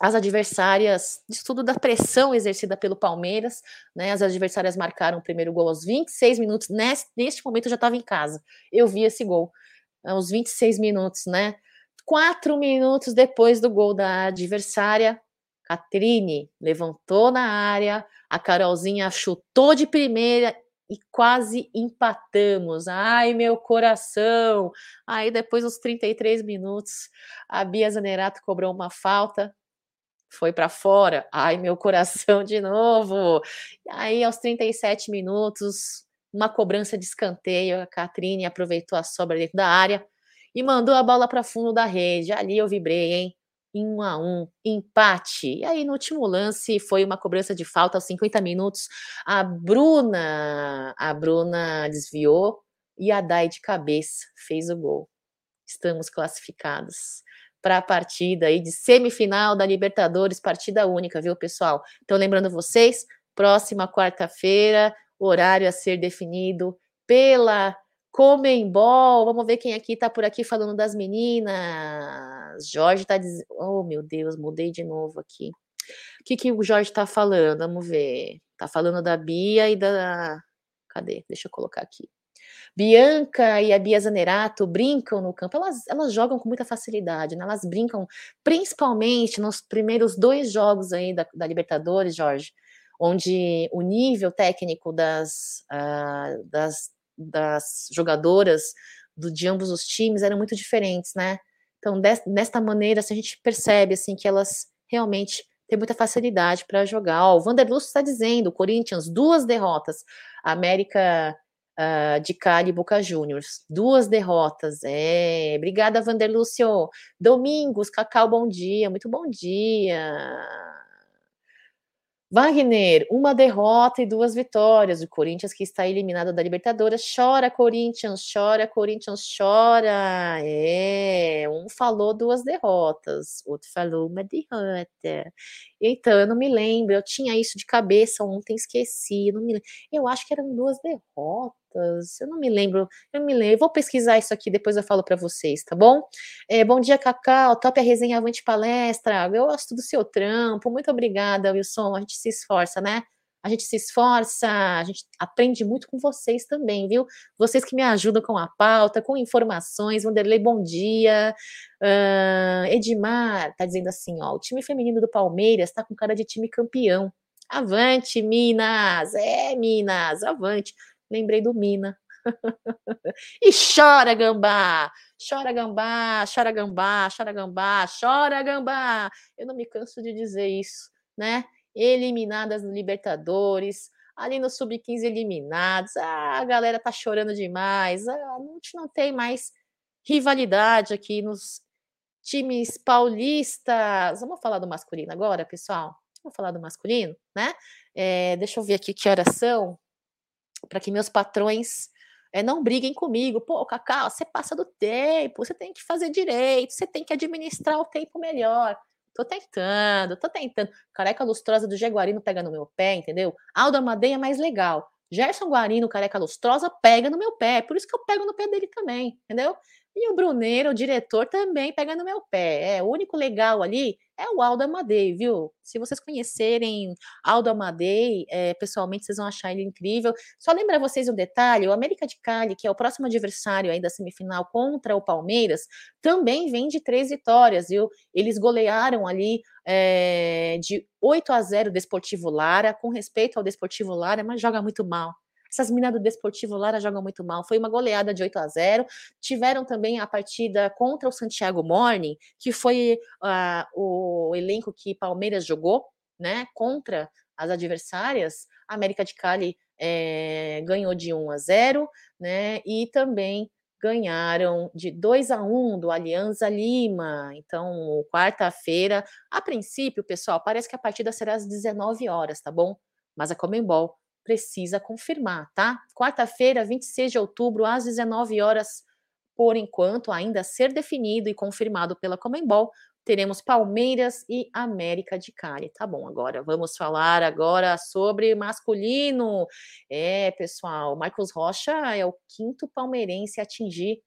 as adversárias, disso tudo da pressão exercida pelo Palmeiras, né? As adversárias marcaram o primeiro gol aos 26 minutos. Neste, neste momento eu já estava em casa. Eu vi esse gol aos 26 minutos, né? Quatro minutos depois do gol da adversária, Catrine levantou na área, a Carolzinha chutou de primeira e quase empatamos. Ai, meu coração! Aí, depois dos 33 minutos, a Bia Zanerato cobrou uma falta, foi para fora. Ai, meu coração de novo! Aí, aos 37 minutos, uma cobrança de escanteio, a Catrine aproveitou a sobra dentro da área, e mandou a bola para fundo da rede. Ali eu vibrei, hein? Em um a um, empate. E aí, no último lance, foi uma cobrança de falta aos 50 minutos. A Bruna, a Bruna desviou e a Dai de cabeça fez o gol. estamos classificados para a partida aí de semifinal da Libertadores, partida única, viu, pessoal? Então, lembrando vocês, próxima quarta-feira, horário a ser definido pela Comembol. Vamos ver quem aqui está por aqui falando das meninas. Jorge está dizendo. Oh, meu Deus, mudei de novo aqui. O que, que o Jorge está falando? Vamos ver. Está falando da Bia e da. Cadê? Deixa eu colocar aqui. Bianca e a Bia Zanerato brincam no campo, elas, elas jogam com muita facilidade, né? elas brincam principalmente nos primeiros dois jogos aí da, da Libertadores, Jorge, onde o nível técnico das, uh, das, das jogadoras do, de ambos os times eram muito diferentes, né? Então, desta maneira, assim, a gente percebe assim que elas realmente têm muita facilidade para jogar. Ó, o Vanderlust está dizendo, Corinthians, duas derrotas. América uh, de Cali Boca Juniors. Duas derrotas. É, obrigada, Vanderlúcio. Domingos, Cacau, bom dia. Muito bom dia. Wagner, uma derrota e duas vitórias. O Corinthians que está eliminado da Libertadores. Chora, Corinthians, chora, Corinthians, chora. É, um falou duas derrotas, outro falou uma derrota. Então, eu não me lembro, eu tinha isso de cabeça ontem, esqueci. Não me, eu acho que eram duas derrotas eu não me lembro, eu me lembro, vou pesquisar isso aqui, depois eu falo para vocês, tá bom? É, bom dia, Cacau, top a resenha Avante Palestra, eu gosto do seu trampo, muito obrigada, Wilson, a gente se esforça, né? A gente se esforça, a gente aprende muito com vocês também, viu? Vocês que me ajudam com a pauta, com informações. Vanderlei, bom dia. Uh, Edmar tá dizendo assim: ó, o time feminino do Palmeiras tá com cara de time campeão. Avante, Minas! É, Minas, avante. Lembrei do Mina. e chora, gambá! Chora, gambá, chora, gambá, chora, gambá, chora, gambá! Eu não me canso de dizer isso, né? Eliminadas no Libertadores, ali no Sub-15 eliminados. Ah, a galera tá chorando demais. Ah, a gente não tem mais rivalidade aqui nos times paulistas. Vamos falar do masculino agora, pessoal? Vamos falar do masculino, né? É, deixa eu ver aqui que horas são para que meus patrões é, não briguem comigo. Pô, Cacau, você passa do tempo, você tem que fazer direito, você tem que administrar o tempo melhor. Tô tentando, tô tentando. Careca lustrosa do Jaguarino pega no meu pé, entendeu? Aldo Amadeia é mais legal. Gerson Guarino, careca lustrosa, pega no meu pé. Por isso que eu pego no pé dele também, entendeu? E o Bruneiro, o diretor, também pega no meu pé. É, o único legal ali é o Aldo Amadei, viu? Se vocês conhecerem Aldo Amadei, é, pessoalmente, vocês vão achar ele incrível. Só lembrar vocês um detalhe: o América de Cali, que é o próximo adversário aí da semifinal contra o Palmeiras, também vem de três vitórias, viu? Eles golearam ali é, de 8 a 0 o Desportivo Lara, com respeito ao Desportivo Lara, mas joga muito mal. Essas minas do Desportivo Lara jogam muito mal. Foi uma goleada de 8 a 0. Tiveram também a partida contra o Santiago Morning, que foi uh, o elenco que Palmeiras jogou, né? Contra as adversárias. A América de Cali é, ganhou de 1 a 0, né? E também ganharam de 2 a 1 do Alianza Lima. Então, quarta-feira, a princípio, pessoal, parece que a partida será às 19 horas, tá bom? Mas a Comembol precisa confirmar, tá? Quarta-feira, 26 de outubro, às 19 horas, por enquanto, ainda a ser definido e confirmado pela Comembol, teremos Palmeiras e América de Cali. Tá bom, agora vamos falar agora sobre masculino. É, pessoal, Marcos Rocha é o quinto palmeirense a atingir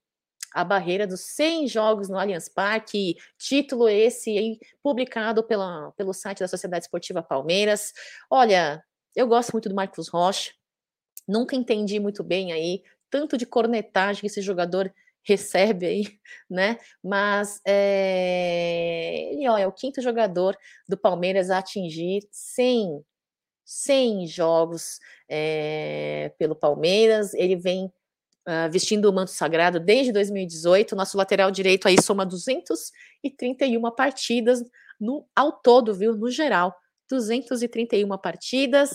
a barreira dos 100 jogos no Allianz Parque, título esse publicado pela, pelo site da Sociedade Esportiva Palmeiras. Olha, eu gosto muito do Marcos Rocha. Nunca entendi muito bem aí tanto de cornetagem que esse jogador recebe aí, né? Mas é... ele ó, é o quinto jogador do Palmeiras a atingir 100, 100 jogos é, pelo Palmeiras. Ele vem uh, vestindo o manto sagrado desde 2018. Nosso lateral direito aí soma 231 partidas no, ao todo, viu? No geral. 231 partidas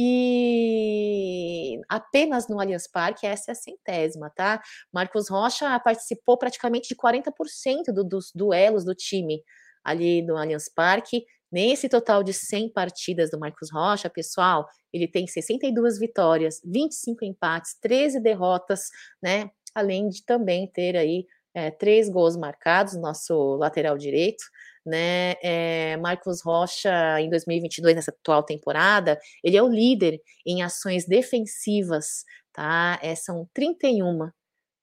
e apenas no Allianz Parque, essa é a centésima, tá? Marcos Rocha participou praticamente de 40% do, dos duelos do time ali no Allianz Parque. Nesse total de 100 partidas do Marcos Rocha, pessoal, ele tem 62 vitórias, 25 empates, 13 derrotas, né? Além de também ter aí é, três gols marcados, nosso lateral direito, né? É, Marcos Rocha, em 2022, nessa atual temporada, ele é o líder em ações defensivas, tá? É, são 31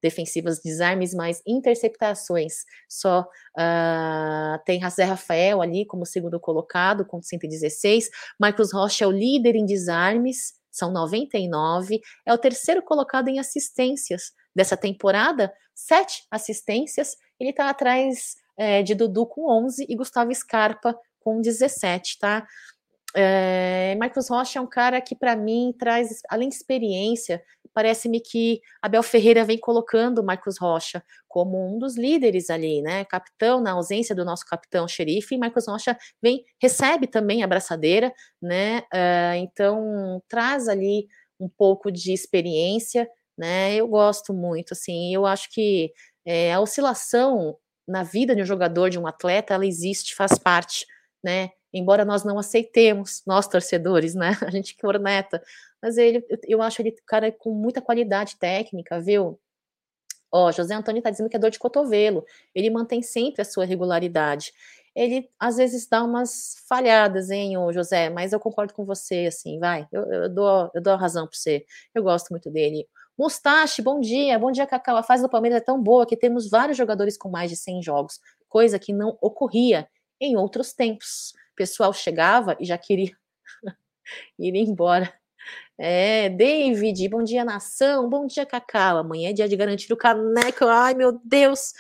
defensivas, desarmes mais interceptações. Só uh, tem Zé Rafael ali como segundo colocado, com 116. Marcos Rocha é o líder em desarmes, são 99. É o terceiro colocado em assistências dessa temporada, sete assistências. Ele está atrás é, de Dudu com 11 e Gustavo Scarpa com 17, tá? É, Marcos Rocha é um cara que, para mim, traz, além de experiência, parece-me que Abel Ferreira vem colocando o Marcos Rocha como um dos líderes ali, né? Capitão, na ausência do nosso capitão xerife, Marcos Rocha vem, recebe também a braçadeira, né? Uh, então, traz ali um pouco de experiência, né? Eu gosto muito, assim, eu acho que é, a oscilação na vida de um jogador, de um atleta, ela existe, faz parte, né? embora nós não aceitemos, nós torcedores, né? A gente corneta, mas ele, eu acho ele cara com muita qualidade técnica, viu? Ó, José Antônio tá dizendo que é dor de cotovelo. Ele mantém sempre a sua regularidade. Ele às vezes dá umas falhadas, hein, ô José, mas eu concordo com você, assim, vai. Eu, eu dou, eu dou a razão para você. Eu gosto muito dele. Mustache, bom dia. Bom dia, Cacau. A fase do Palmeiras é tão boa que temos vários jogadores com mais de 100 jogos, coisa que não ocorria em outros tempos pessoal chegava e já queria ir embora. É, David, bom dia, nação, bom dia, Cacau. Amanhã é dia de garantir o caneco. Ai, meu Deus.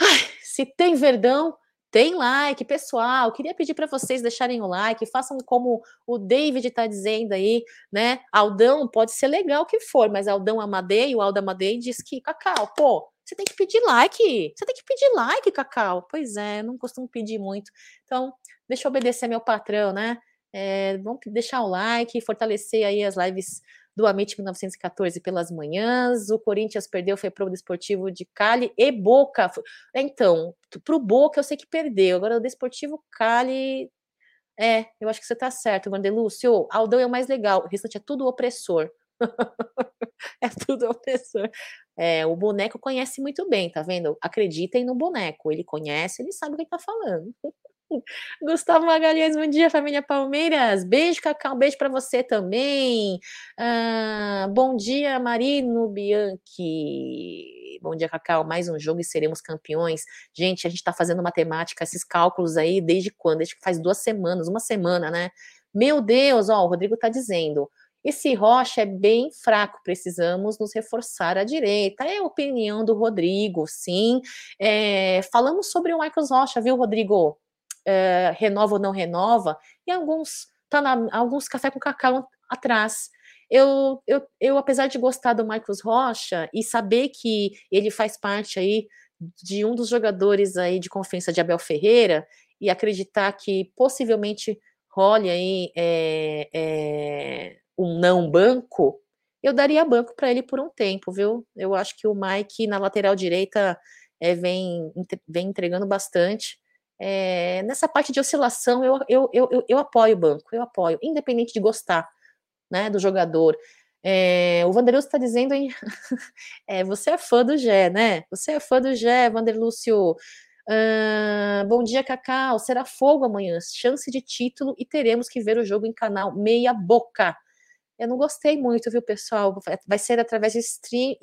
Ai, se tem verdão, tem like, pessoal. Queria pedir para vocês deixarem o like, façam como o David está dizendo aí, né? Aldão pode ser legal que for, mas Aldão Amadei, o Aldo Amadei diz que, Cacau, pô, você tem que pedir like. Você tem que pedir like, Cacau. Pois é, não costumo pedir muito. Então, deixa eu obedecer meu patrão, né? É, vamos deixar o like, fortalecer aí as lives do Amit 1914 pelas manhãs. O Corinthians perdeu, foi pro Desportivo de Cali e Boca. Então, pro Boca eu sei que perdeu. Agora o Desportivo Cali. É, eu acho que você tá certo, Vandelúcio. Aldão é o mais legal, o restante é tudo opressor. é tudo opressor. É, o boneco conhece muito bem, tá vendo? Acreditem no boneco, ele conhece, ele sabe o que tá falando. Gustavo Magalhães, bom dia, família Palmeiras. Beijo, Cacau, beijo para você também. Ah, bom dia, Marino Bianchi. Bom dia, Cacau. Mais um jogo e seremos campeões. Gente, a gente está fazendo matemática, esses cálculos aí, desde quando? Desde que faz duas semanas, uma semana, né? Meu Deus, ó, o Rodrigo está dizendo. Esse Rocha é bem fraco, precisamos nos reforçar à direita. É a opinião do Rodrigo, sim. É, falamos sobre o Marcos Rocha, viu, Rodrigo? É, renova ou não renova, e alguns tá na, alguns café com cacau atrás. Eu, eu, eu, apesar de gostar do Marcos Rocha e saber que ele faz parte aí de um dos jogadores aí de confiança de Abel Ferreira e acreditar que possivelmente role aí é, é, um não banco, eu daria banco para ele por um tempo, viu? Eu acho que o Mike na lateral direita é, vem, vem entregando bastante. É, nessa parte de oscilação, eu, eu, eu, eu, apoio o banco, eu apoio, independente de gostar né, do jogador. É, o Vanderlúcio está dizendo, hein? é, você é fã do Gé, né? Você é fã do Gé, Vanderlúcio. Bom dia, Cacau. Será fogo amanhã, chance de título e teremos que ver o jogo em canal Meia Boca. Eu não gostei muito, viu, pessoal? Vai ser através de stream.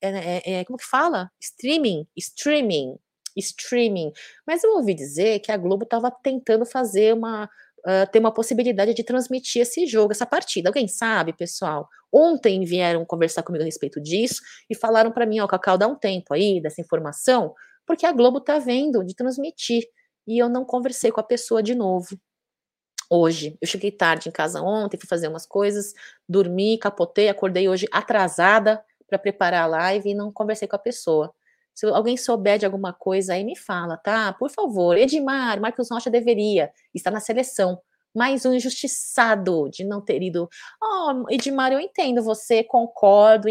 É, é, como que fala? Streaming. Streaming streaming. Mas eu ouvi dizer que a Globo estava tentando fazer uma. Uh, ter uma possibilidade de transmitir esse jogo, essa partida. Alguém sabe, pessoal? Ontem vieram conversar comigo a respeito disso e falaram para mim, ó, Cacau, dá um tempo aí dessa informação, porque a Globo tá vendo de transmitir. E eu não conversei com a pessoa de novo hoje. Eu cheguei tarde em casa ontem, fui fazer umas coisas, dormi, capotei, acordei hoje atrasada para preparar a live e não conversei com a pessoa. Se alguém souber de alguma coisa aí, me fala, tá? Por favor. Edmar, Marcos Rocha deveria estar na seleção. Mais um injustiçado de não ter ido. Oh, Edmar, eu entendo você, concordo,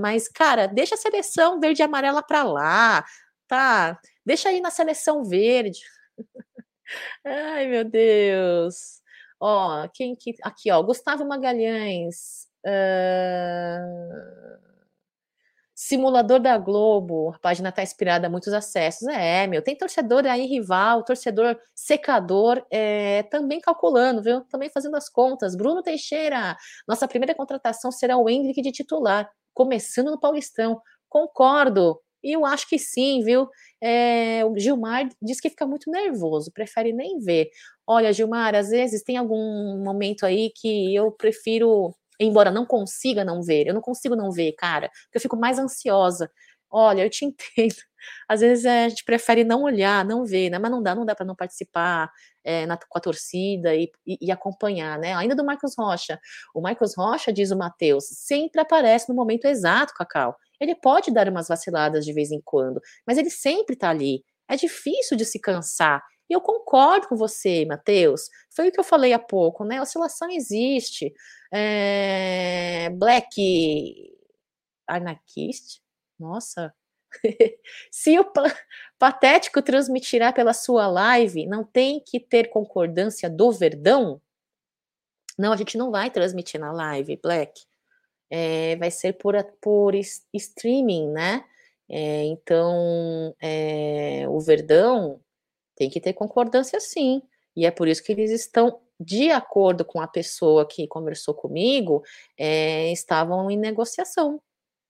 mas, cara, deixa a seleção verde e amarela para lá, tá? Deixa aí na seleção verde. Ai, meu Deus. Ó, quem que. Aqui, ó, Gustavo Magalhães. Uh... Simulador da Globo, a página está inspirada a muitos acessos. É, meu, tem torcedor aí rival, torcedor secador, é, também calculando, viu? Também fazendo as contas. Bruno Teixeira, nossa primeira contratação será o Hendrick de titular, começando no Paulistão. Concordo, eu acho que sim, viu? É, o Gilmar diz que fica muito nervoso, prefere nem ver. Olha, Gilmar, às vezes tem algum momento aí que eu prefiro embora não consiga não ver, eu não consigo não ver, cara, porque eu fico mais ansiosa. Olha, eu te entendo. Às vezes é, a gente prefere não olhar, não ver, né? Mas não dá, não dá para não participar é, na, com a torcida e, e, e, acompanhar, né? Ainda do Marcos Rocha. O Marcos Rocha, diz o Matheus, sempre aparece no momento exato, Cacau. Ele pode dar umas vaciladas de vez em quando, mas ele sempre tá ali. É difícil de se cansar. E eu concordo com você, Matheus. Foi o que eu falei há pouco, né? Oscilação existe. É... Black anarquist? Nossa. Se o patético transmitirá pela sua live, não tem que ter concordância do Verdão? Não, a gente não vai transmitir na live, Black. É, vai ser por, por streaming, né? É, então, é, o Verdão tem que ter concordância sim. E é por isso que eles estão de acordo com a pessoa que conversou comigo, é, estavam em negociação.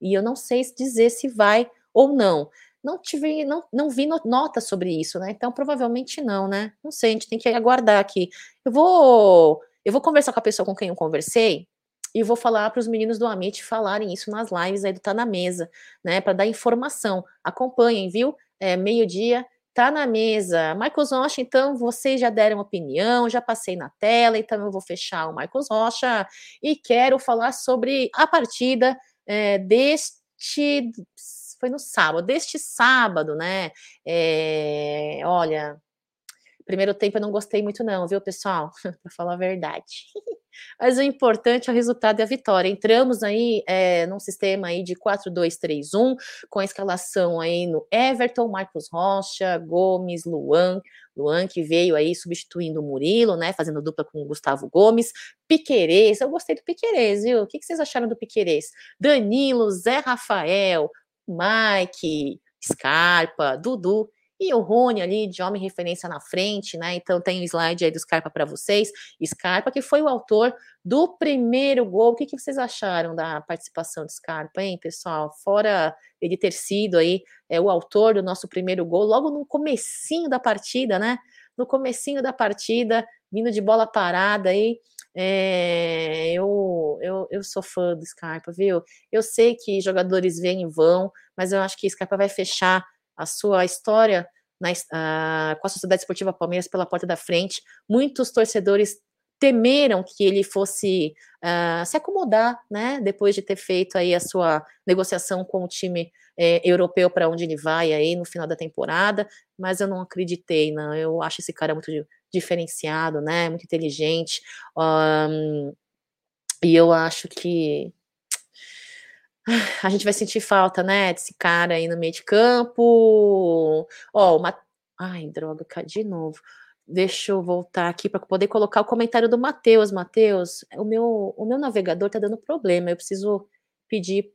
E eu não sei dizer se vai ou não. Não tive, não, não vi nota sobre isso, né? Então provavelmente não, né? Não sei, a gente tem que aguardar aqui. Eu vou, eu vou conversar com a pessoa com quem eu conversei e vou falar para os meninos do Amit falarem isso nas lives aí do Tá na Mesa, né? Para dar informação. Acompanhem, viu? É, meio-dia tá na mesa. Marcos Rocha, então vocês já deram opinião, já passei na tela, então eu vou fechar o Marcos Rocha e quero falar sobre a partida é, deste. Foi no sábado, deste sábado, né? É, olha, primeiro tempo eu não gostei muito, não, viu, pessoal? para falar a verdade. Mas o importante é o resultado e a vitória. Entramos aí é, num sistema aí de 4-2-3-1, com a escalação aí no Everton, Marcos Rocha, Gomes, Luan, Luan que veio aí substituindo o Murilo, né, fazendo dupla com o Gustavo Gomes, Piquerez, eu gostei do Piquerez, viu? O que vocês acharam do Piquerez? Danilo, Zé Rafael, Mike, Scarpa, Dudu, e o Rony ali, de homem referência na frente, né? Então tem o slide aí do Scarpa para vocês. Scarpa, que foi o autor do primeiro gol. O que, que vocês acharam da participação de Scarpa, hein, pessoal? Fora ele ter sido aí é, o autor do nosso primeiro gol, logo no comecinho da partida, né? No comecinho da partida, vindo de bola parada aí. É, eu, eu, eu sou fã do Scarpa, viu? Eu sei que jogadores vêm e vão, mas eu acho que Scarpa vai fechar a sua história na, com a Sociedade Esportiva Palmeiras pela porta da frente. Muitos torcedores temeram que ele fosse uh, se acomodar, né, depois de ter feito aí a sua negociação com o time eh, europeu para onde ele vai aí no final da temporada, mas eu não acreditei, não, eu acho esse cara muito diferenciado, né, muito inteligente, um, e eu acho que a gente vai sentir falta, né, desse cara aí no meio de campo. Ó, uma. Ai, droga, de novo. Deixa eu voltar aqui para poder colocar o comentário do Matheus. Matheus, o meu, o meu navegador tá dando problema. Eu preciso pedir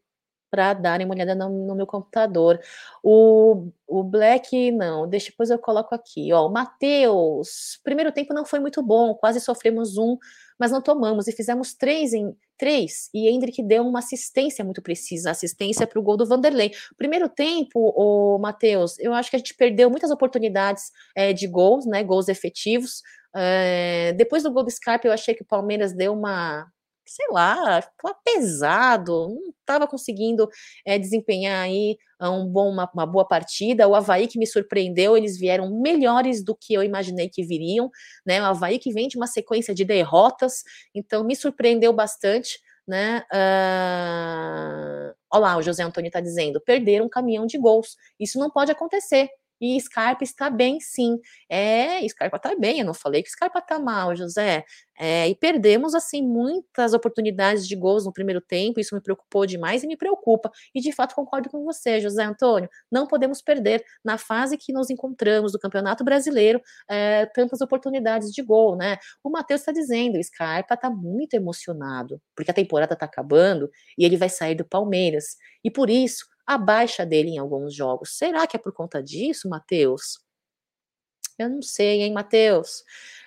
para darem uma olhada no, no, meu computador. O, o Black, não, deixa depois eu coloco aqui. Ó, o Matheus, primeiro tempo não foi muito bom, quase sofremos um, mas não tomamos e fizemos três em três. E Hendrick deu uma assistência muito precisa, assistência para o gol do Vanderlei. Primeiro tempo, o Matheus, eu acho que a gente perdeu muitas oportunidades é, de gols, né? Gols efetivos. É, depois do gol do Scarpa, eu achei que o Palmeiras deu uma sei lá, ficava pesado, não estava conseguindo é, desempenhar aí ah, um bom, uma, uma, boa partida. O Havaí que me surpreendeu, eles vieram melhores do que eu imaginei que viriam, né? O Havaí que vem de uma sequência de derrotas, então me surpreendeu bastante. Né? Uh... Olha lá, o José Antônio está dizendo: perder um caminhão de gols. Isso não pode acontecer. E Scarpa está bem, sim. É, Scarpa está bem. Eu não falei que Scarpa está mal, José. É, e perdemos, assim, muitas oportunidades de gols no primeiro tempo, isso me preocupou demais e me preocupa. E de fato concordo com você, José Antônio. Não podemos perder, na fase que nos encontramos do Campeonato Brasileiro, é, tantas oportunidades de gol, né? O Matheus está dizendo, Scarpa está muito emocionado, porque a temporada está acabando e ele vai sair do Palmeiras. E por isso, a baixa dele em alguns jogos. Será que é por conta disso, Matheus? Eu não sei, hein, Matheus?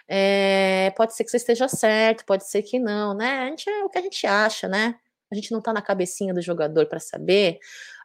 É, pode ser que você esteja certo, pode ser que não, né? A gente é o que a gente acha, né? A gente não tá na cabecinha do jogador para saber,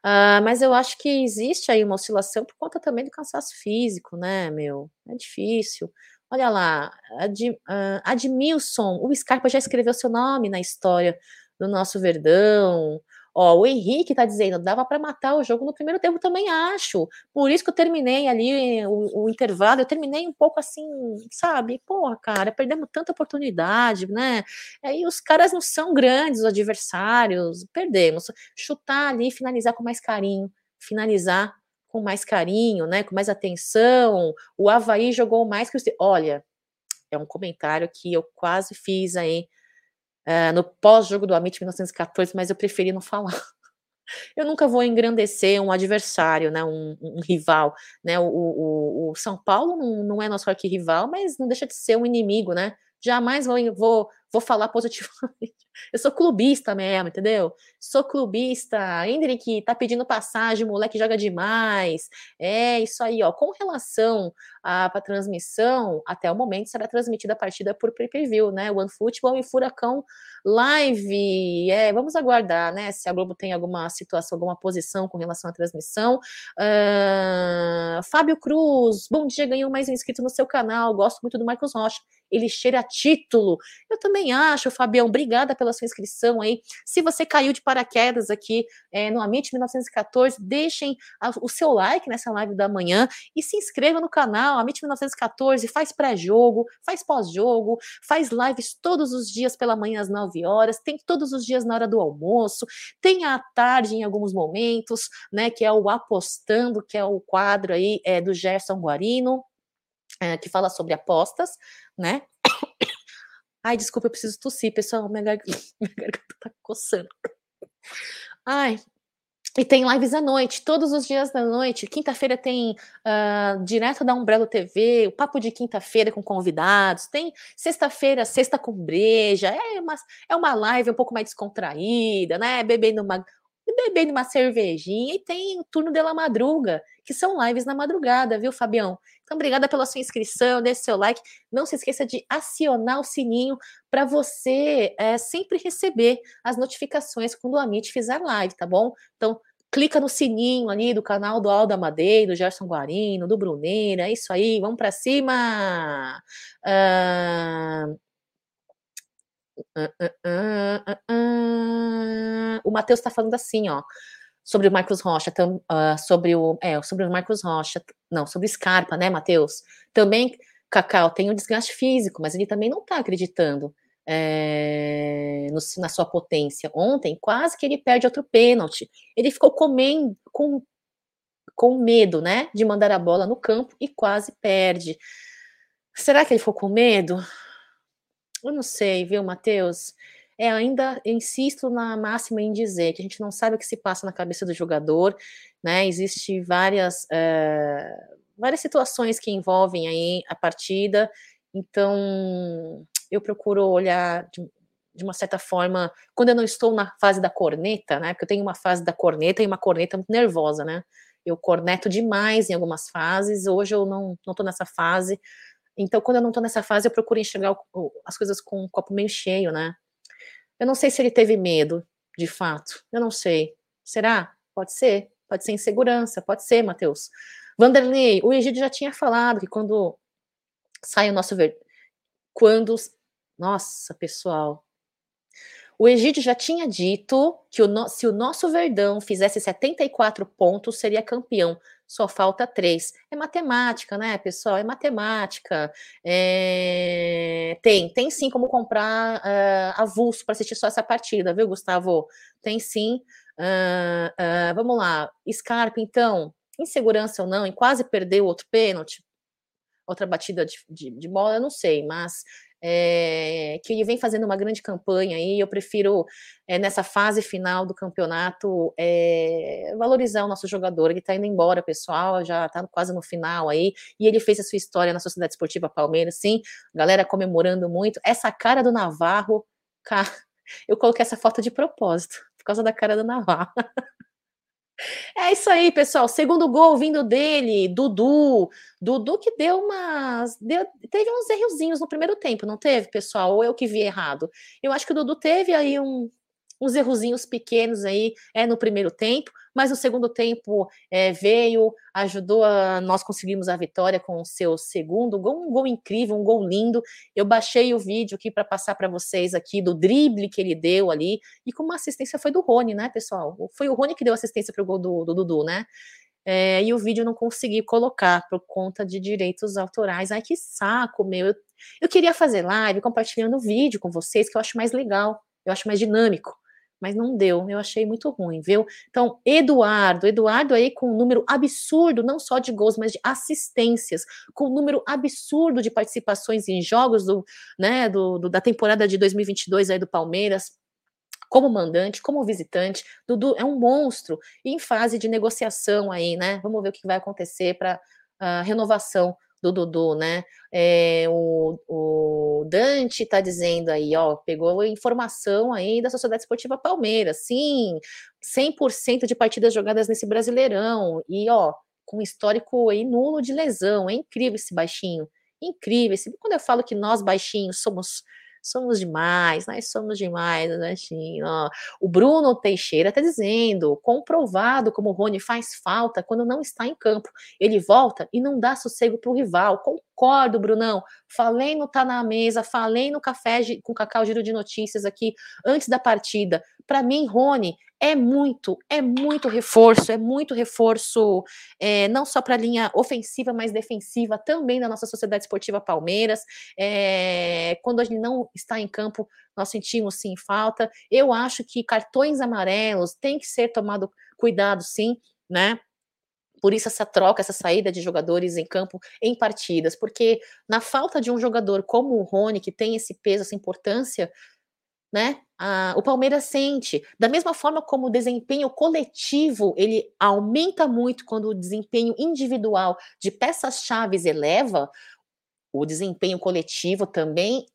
uh, mas eu acho que existe aí uma oscilação por conta também do cansaço físico, né, meu? É difícil. Olha lá, Ad, uh, Admilson, o Scarpa já escreveu seu nome na história do nosso Verdão. Ó, o Henrique tá dizendo, dava para matar o jogo no primeiro tempo, também acho. Por isso que eu terminei ali o, o, intervalo, eu terminei um pouco assim, sabe? Porra, cara, perdemos tanta oportunidade, né? Aí os caras não são grandes, os adversários, perdemos. Chutar ali, finalizar com mais carinho, finalizar com mais carinho, né? Com mais atenção. O Havaí jogou mais que os. Olha, é um comentário que eu quase fiz aí uh, no pós-jogo do Amit 1914, mas eu preferi não falar. Eu nunca vou engrandecer um adversário, né, um, um rival, né, o, o, o, São Paulo não, não é nosso arquirrival, mas não deixa de ser um inimigo, né, jamais vou, vou, vou falar positivamente. Eu sou clubista mesmo, entendeu? Sou clubista. Hendrick tá pedindo passagem, moleque joga demais. É isso aí, ó. Com relação à pra transmissão, até o momento será transmitida a partida por pay-per-view, né? One Football e Furacão Live. É, vamos aguardar, né? Se a Globo tem alguma situação, alguma posição com relação à transmissão. Uh, Fábio Cruz, bom dia, ganhou mais um inscrito no seu canal. Gosto muito do Marcos Rocha. Ele cheira a título. Eu também acho, Fabião. Obrigada pela sua inscrição aí. Se você caiu de paraquedas aqui é, no Amit 1914, deixem a, o seu like nessa live da manhã e se inscreva no canal Amit 1914. Faz pré-jogo, faz pós-jogo, faz lives todos os dias pela manhã às 9 horas, tem todos os dias na hora do almoço, tem à tarde em alguns momentos, né? Que é o Apostando, que é o quadro aí é, do Gerson Guarino. É, que fala sobre apostas, né? Ai, desculpa, eu preciso tossir, pessoal. Minha garganta, minha garganta tá coçando. Ai. E tem lives à noite, todos os dias da noite. Quinta-feira tem uh, direto da Umbrella TV, o papo de quinta-feira com convidados. Tem sexta-feira, sexta com breja. É uma, é uma live um pouco mais descontraída, né? Bebendo uma, bebendo uma cervejinha. E tem o turno de la madruga, que são lives na madrugada, viu, Fabião? Então, obrigada pela sua inscrição, deixe seu like. Não se esqueça de acionar o sininho para você é, sempre receber as notificações quando o Amit fizer live, tá bom? Então, clica no sininho ali do canal do Alda Madeira, do Gerson Guarino, do Bruneira, é isso aí, vamos para cima! Uh... Uh, uh, o Matheus está falando assim, ó sobre o Marcos Rocha, tam, uh, sobre o é, sobre o Marcos Rocha, não, sobre o Scarpa, né, Matheus? Também, Cacau, tem o desgaste físico, mas ele também não está acreditando é, no, na sua potência. Ontem, quase que ele perde outro pênalti. Ele ficou comendo, com, com medo, né, de mandar a bola no campo e quase perde. Será que ele ficou com medo? Eu não sei, viu, Matheus? É ainda insisto na máxima em dizer que a gente não sabe o que se passa na cabeça do jogador, né? Existe várias é, várias situações que envolvem aí a partida, então eu procuro olhar de, de uma certa forma quando eu não estou na fase da corneta, né? Porque eu tenho uma fase da corneta e uma corneta muito nervosa, né? Eu corneto demais em algumas fases. Hoje eu não estou nessa fase. Então, quando eu não estou nessa fase, eu procuro enxergar o, as coisas com um copo meio cheio, né? Eu não sei se ele teve medo, de fato. Eu não sei. Será? Pode ser. Pode ser insegurança. Pode ser, Matheus. Vanderlei, o Egídio já tinha falado que quando sai o nosso ver... quando nossa, pessoal. O Egídio já tinha dito que o no... se o nosso Verdão fizesse 74 pontos, seria campeão só falta três. É matemática, né, pessoal? É matemática. É... Tem, tem sim como comprar uh, avulso para assistir só essa partida, viu, Gustavo? Tem sim. Uh, uh, vamos lá. Scarpa, então, insegurança ou não, em quase perder o outro pênalti, outra batida de, de, de bola, eu não sei, mas é, que ele vem fazendo uma grande campanha e eu prefiro, é, nessa fase final do campeonato, é, valorizar o nosso jogador. Ele está indo embora, pessoal, já está quase no final aí, e ele fez a sua história na Sociedade Esportiva Palmeiras, sim, galera comemorando muito. Essa cara do Navarro, cara, eu coloquei essa foto de propósito, por causa da cara do Navarro. É isso aí, pessoal. Segundo gol vindo dele, Dudu. Dudu que deu umas. Deu, teve uns errozinhos no primeiro tempo, não teve, pessoal? Ou eu que vi errado? Eu acho que o Dudu teve aí um, uns errozinhos pequenos aí é, no primeiro tempo, mas no segundo tempo é, veio, ajudou a nós conseguimos a vitória com o seu segundo gol, um gol incrível, um gol lindo. Eu baixei o vídeo aqui para passar para vocês aqui do drible que ele deu ali e como a assistência foi do Rony, né, pessoal? Foi o Rony que deu assistência para o gol do, do Dudu, né? É, e o vídeo eu não consegui colocar por conta de direitos autorais. Ai, que saco, meu. Eu, eu queria fazer live compartilhando o vídeo com vocês, que eu acho mais legal, eu acho mais dinâmico mas não deu. Eu achei muito ruim, viu? Então, Eduardo, Eduardo aí com um número absurdo, não só de gols, mas de assistências, com um número absurdo de participações em jogos do, né, do, do da temporada de 2022 aí do Palmeiras como mandante, como visitante. Dudu é um monstro em fase de negociação aí, né? Vamos ver o que vai acontecer para a uh, renovação do Dudu, né? É, o, o, Dante está dizendo aí, ó, pegou informação aí da Sociedade Esportiva Palmeiras, sim, 100% de partidas jogadas nesse Brasileirão, e ó, com histórico aí nulo de lesão, é incrível esse baixinho, incrível, esse, quando eu falo que nós baixinhos somos somos demais, nós somos demais, assim, ó. O Bruno Teixeira está dizendo, comprovado como o Rony faz falta quando não está em campo. Ele volta e não dá sossego para o rival. Concordo, Brunão. Falei no Tá na Mesa, falei no Café com Cacau Giro de Notícias aqui antes da partida. Para mim, Rony é muito, é muito reforço, é muito reforço, é, não só para a linha ofensiva, mas defensiva também da nossa Sociedade Esportiva Palmeiras. É, quando a gente não está em campo, nós sentimos sim falta. Eu acho que cartões amarelos tem que ser tomado cuidado, sim, né? Por isso essa troca, essa saída de jogadores em campo em partidas, porque na falta de um jogador como o Rony, que tem esse peso, essa importância, né? Ah, o Palmeiras sente, da mesma forma como o desempenho coletivo ele aumenta muito quando o desempenho individual de peças-chave eleva, o desempenho coletivo também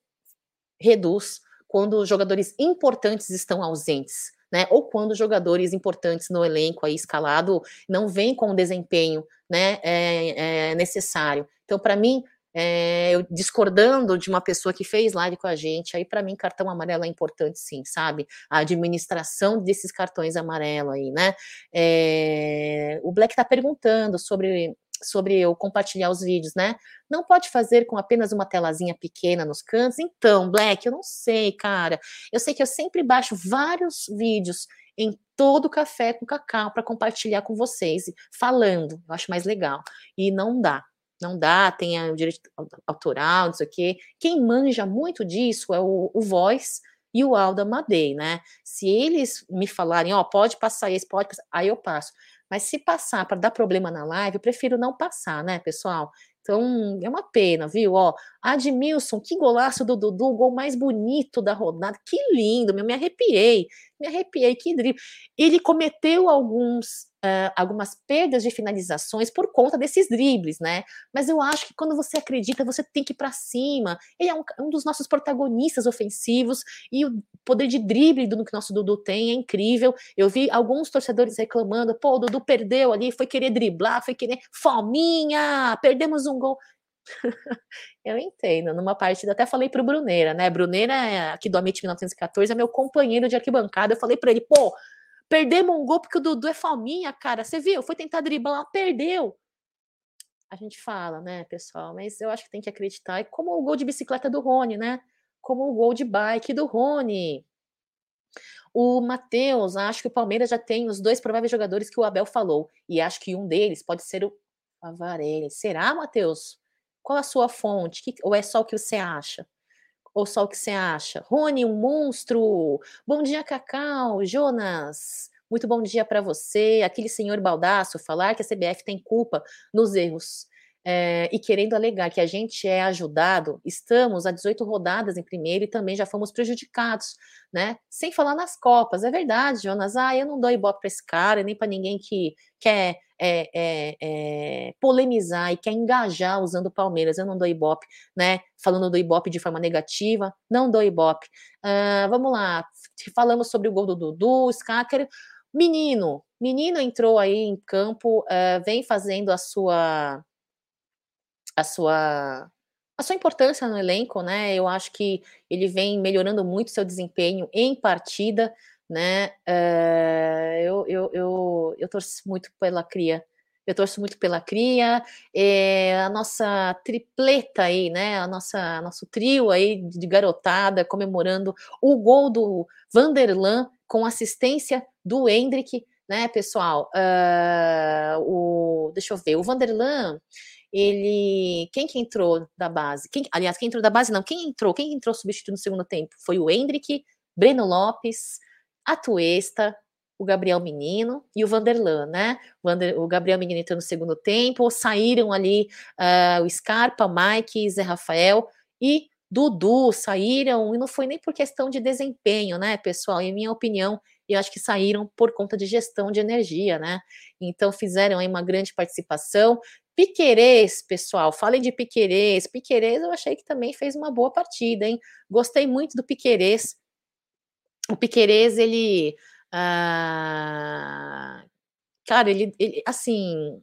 reduz quando os jogadores importantes estão ausentes. Né, ou quando jogadores importantes no elenco aí escalado não vêm com o desempenho né, é, é necessário. Então, para mim, é, eu discordando de uma pessoa que fez live com a gente, aí para mim cartão amarelo é importante sim, sabe? A administração desses cartões amarelo aí, né? É, o Black está perguntando sobre sobre eu compartilhar os vídeos, né? Não pode fazer com apenas uma telazinha pequena nos cantos. Então, Black, eu não sei, cara. Eu sei que eu sempre baixo vários vídeos em todo café com cacau para compartilhar com vocês, falando. Eu acho mais legal. E não dá não dá, tem o direito autoral, não sei o quê. Quem manja muito disso é o, o Voice e o Alda Madei, né? Se eles me falarem, ó, oh, pode passar esse, pode passar, aí eu passo. Mas se passar para dar problema na live, eu prefiro não passar, né, pessoal? Então, é uma pena, viu? Ó, Admilson, que golaço do Dudu, gol mais bonito da rodada. Que lindo, meu, me arrepiei. Me arrepiei, que drible. Ele cometeu alguns uh, algumas perdas de finalizações por conta desses dribles, né? Mas eu acho que quando você acredita, você tem que ir para cima. Ele é um, um, dos nossos protagonistas ofensivos e o poder de drible do que nosso Dudu tem é incrível. Eu vi alguns torcedores reclamando: pô, o Dudu perdeu ali, foi querer driblar, foi querer fominha, perdemos um gol. eu entendo, numa partida, até falei pro Bruneira, né? Bruneira, é aqui do Amit 1914, é meu companheiro de arquibancada. Eu falei para ele, pô, Perdemos um gol porque o Dudu é falminha, cara. Você viu? Foi tentar driblar, perdeu. A gente fala, né, pessoal? Mas eu acho que tem que acreditar. E como o gol de bicicleta do Rony, né? Como o gol de bike do Rony. O Matheus, acho que o Palmeiras já tem os dois prováveis jogadores que o Abel falou. E acho que um deles pode ser o Avarelli. Será, Matheus? Qual a sua fonte? Que, ou é só o que você acha? Ou só o que você acha? Rony, um monstro! Bom dia, Cacau! Jonas! Muito bom dia para você. Aquele senhor Baldaço falar que a CBF tem culpa nos erros é, e querendo alegar que a gente é ajudado, estamos a 18 rodadas em primeiro e também já fomos prejudicados, né? Sem falar nas Copas. É verdade, Jonas. Ah, eu não dou ibope para esse cara, nem para ninguém que quer é, é, é, polemizar e quer engajar usando o Palmeiras. Eu não dou ibope, né? Falando do ibope de forma negativa, não dou ibope. Uh, vamos lá, falamos sobre o gol do Dudu, Skaker. Menino, Menino entrou aí em campo, uh, vem fazendo a sua a sua a sua importância no elenco, né? Eu acho que ele vem melhorando muito seu desempenho em partida, né? Uh, eu, eu, eu, eu torço muito pela cria. Eu torço muito pela cria, é, a nossa tripleta aí, né? A nossa nosso trio aí de garotada comemorando o gol do Vanderlan com assistência do Hendrick, né, pessoal? Uh, o, deixa eu ver, o Vanderlan ele. Quem que entrou da base? Quem, aliás, quem entrou da base não, quem entrou? Quem entrou substituindo no segundo tempo? Foi o Hendrick, Breno Lopes, a Tuesta, o Gabriel Menino e o Vanderlan, né? O, Gabriel Menino entrou no segundo tempo, saíram ali uh, o Scarpa, Mike, Zé Rafael e Dudu saíram, e não foi nem por questão de desempenho, né, pessoal? Em minha opinião, eu acho que saíram por conta de gestão de energia, né? Então fizeram aí uma grande participação. Piquerez, pessoal, falem de Piquerez. Piquerez eu achei que também fez uma boa partida, hein? Gostei muito do Piquerez. O Piquerez, ele. Ah, cara, ele, ele assim.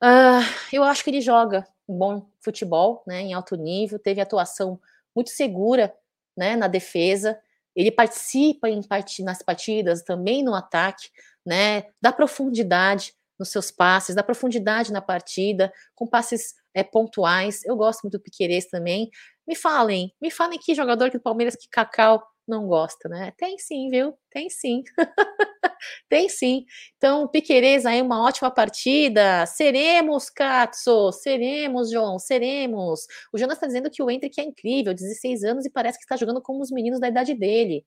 Ah, eu acho que ele joga um bom futebol, né, em alto nível, teve atuação muito segura, né, na defesa. Ele participa em part nas partidas, também no ataque, né, dá profundidade nos seus passes, dá profundidade na partida, com passes é, pontuais. Eu gosto muito do Piquerez também. Me falem, me falem que jogador que do Palmeiras que Cacau não gosta, né? Tem sim, viu? Tem sim. Tem sim. Então, Piquerez aí, uma ótima partida. Seremos, Katso, seremos, João, seremos. O Jonas está dizendo que o Hendrick é incrível, 16 anos e parece que está jogando como os meninos da idade dele.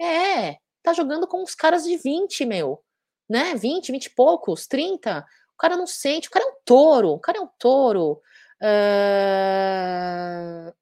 É, tá jogando com os caras de 20, meu né? 20, 20 e poucos, 30. O cara não sente, o cara é um touro, o cara é um touro. Uh,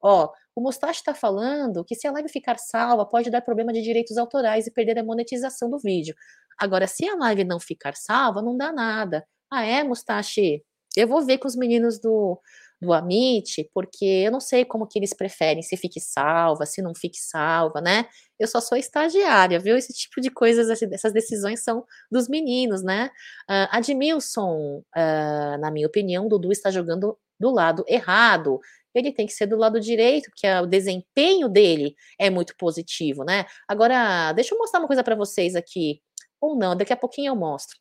ó, o Mustache está falando que se a live ficar salva, pode dar problema de direitos autorais e perder a monetização do vídeo. Agora, se a live não ficar salva, não dá nada. Ah, é, Mustache? Eu vou ver com os meninos do, do Amit, porque eu não sei como que eles preferem, se fique salva, se não fique salva, né? Eu só sou estagiária, viu? Esse tipo de coisas, essas decisões são dos meninos, né? Uh, Admilson, uh, na minha opinião, Dudu está jogando do lado errado. Ele tem que ser do lado direito, porque o desempenho dele é muito positivo, né? Agora, deixa eu mostrar uma coisa para vocês aqui. Ou não, daqui a pouquinho eu mostro.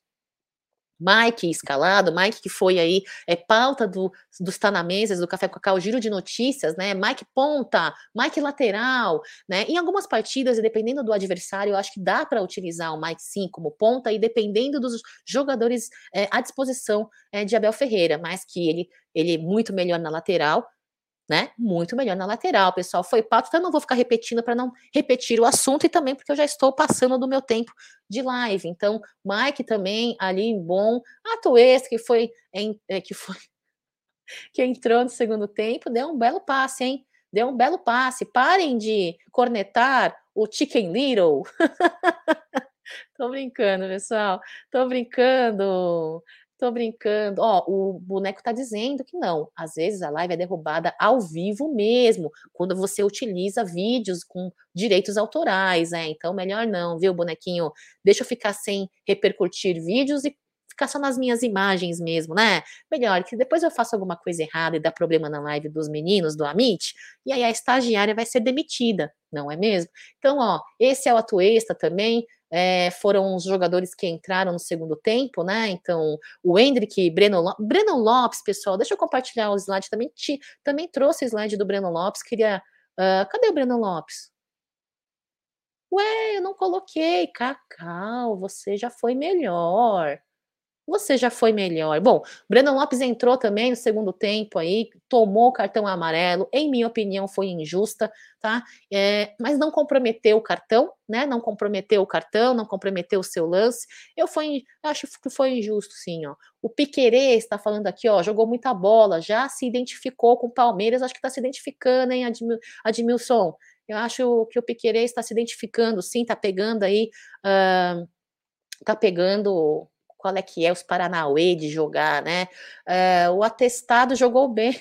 Mike escalado, Mike que foi aí é pauta do, dos Tanamesas, do Café com Cacau, giro de notícias, né? Mike ponta, Mike lateral, né? Em algumas partidas, dependendo do adversário, eu acho que dá para utilizar o Mike sim como ponta, e dependendo dos jogadores é, à disposição é, de Abel Ferreira, mas que ele, ele é muito melhor na lateral, né? Muito melhor na lateral, pessoal. Foi pato, então eu não vou ficar repetindo para não repetir o assunto e também porque eu já estou passando do meu tempo de live. Então, Mike também ali bom, a Tuês que foi em, é, que foi que entrou no segundo tempo, deu um belo passe, hein? Deu um belo passe. Parem de cornetar o Chicken Little. Tô brincando, pessoal. Tô brincando. Tô brincando. Ó, o boneco tá dizendo que não. Às vezes a live é derrubada ao vivo mesmo, quando você utiliza vídeos com direitos autorais, né? Então, melhor não, viu, bonequinho? Deixa eu ficar sem repercutir vídeos e ficar só nas minhas imagens mesmo, né? Melhor, que depois eu faço alguma coisa errada e dá problema na live dos meninos do Amit, e aí a estagiária vai ser demitida, não é mesmo? Então, ó, esse é o Atuesta também é, foram os jogadores que entraram no segundo tempo, né? Então, o Hendrick, Breno, Lopes, Breno Lopes, pessoal, deixa eu compartilhar o slide também. Te, também trouxe o slide do Breno Lopes. Queria. Uh, cadê o Breno Lopes? Ué, eu não coloquei. Cacau, você já foi melhor você já foi melhor. Bom, Brandon Lopes entrou também no segundo tempo aí, tomou o cartão amarelo, em minha opinião foi injusta, tá? É, mas não comprometeu o cartão, né? Não comprometeu o cartão, não comprometeu o seu lance. Eu fui, acho que foi injusto, sim, ó. O Piquerê está falando aqui, ó, jogou muita bola, já se identificou com o Palmeiras, acho que está se identificando, hein, Admil, Admilson? Eu acho que o Piquerê está se identificando, sim, tá pegando aí, uh, tá pegando qual é que é os Paranauê de jogar, né? Uh, o atestado jogou bem.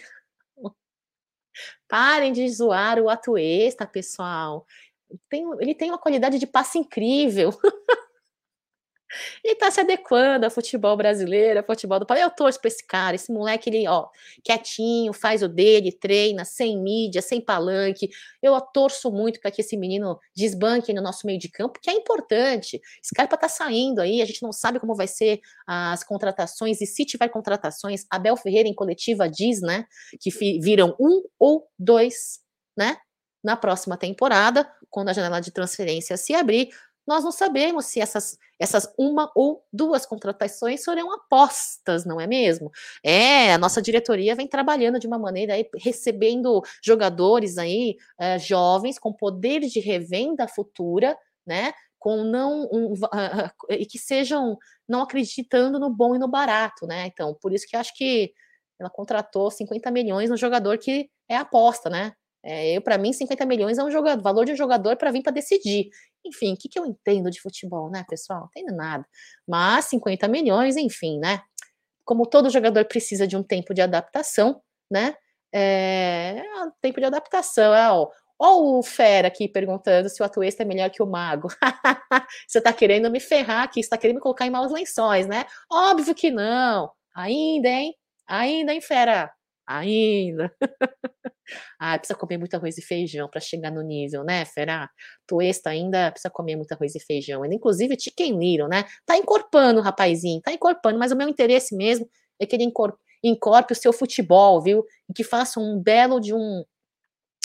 Parem de zoar o Atuesta, pessoal. Tem, ele tem uma qualidade de passe incrível. E tá se adequando ao futebol brasileiro, ao futebol do país. Eu torço pra esse cara, esse moleque, ele, ó, quietinho, faz o dele, treina, sem mídia, sem palanque. Eu torço muito para que esse menino desbanque no nosso meio de campo, que é importante. Scarpa tá saindo aí, a gente não sabe como vai ser as contratações, e se tiver contratações, Abel Ferreira em coletiva diz, né, que viram um ou dois, né, na próxima temporada, quando a janela de transferência se abrir, nós não sabemos se essas, essas uma ou duas contratações serão apostas, não é mesmo? É, a nossa diretoria vem trabalhando de uma maneira aí, recebendo jogadores aí é, jovens com poder de revenda futura, né? Com não um, uh, e que sejam não acreditando no bom e no barato, né? Então, por isso que acho que ela contratou 50 milhões no jogador que é aposta, né? É, eu, para mim, 50 milhões é um jogador, valor de um jogador para vir para decidir. Enfim, o que, que eu entendo de futebol, né, pessoal? Não entendo nada. Mas 50 milhões, enfim, né? Como todo jogador precisa de um tempo de adaptação, né? É, é tempo de adaptação. É, ó, o Fera aqui perguntando se o Atuesta é melhor que o Mago. você tá querendo me ferrar aqui, você tá querendo me colocar em maus lençóis, né? Óbvio que não. Ainda, hein? Ainda, hein, Fera? Ainda. ah, precisa comer muito arroz e feijão para chegar no nível, né, Fera? Tuesta ainda precisa comer muito arroz e feijão. Inclusive, Chicken Little, né? Tá encorpando, rapazinho, tá encorpando, mas o meu interesse mesmo é que ele encorpe o seu futebol, viu? E que faça um belo de um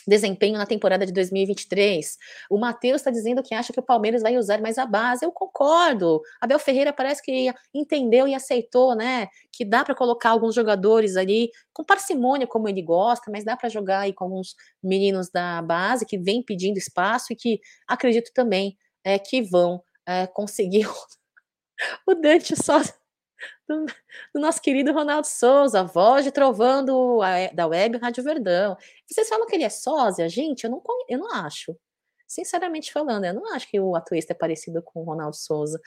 desempenho na temporada de 2023. O Matheus está dizendo que acha que o Palmeiras vai usar mais a base. Eu concordo. Abel Ferreira parece que entendeu e aceitou, né? Que dá para colocar alguns jogadores ali com parcimônia, como ele gosta, mas dá para jogar aí com alguns meninos da base que vem pedindo espaço e que acredito também é, que vão é, conseguir. o Dante só do, do, nosso querido Ronaldo Souza, voz de trovão do, da web Rádio Verdão. Vocês falam que ele é sósia? Gente, eu não, eu não acho. Sinceramente falando, eu não acho que o atuista é parecido com o Ronaldo Souza.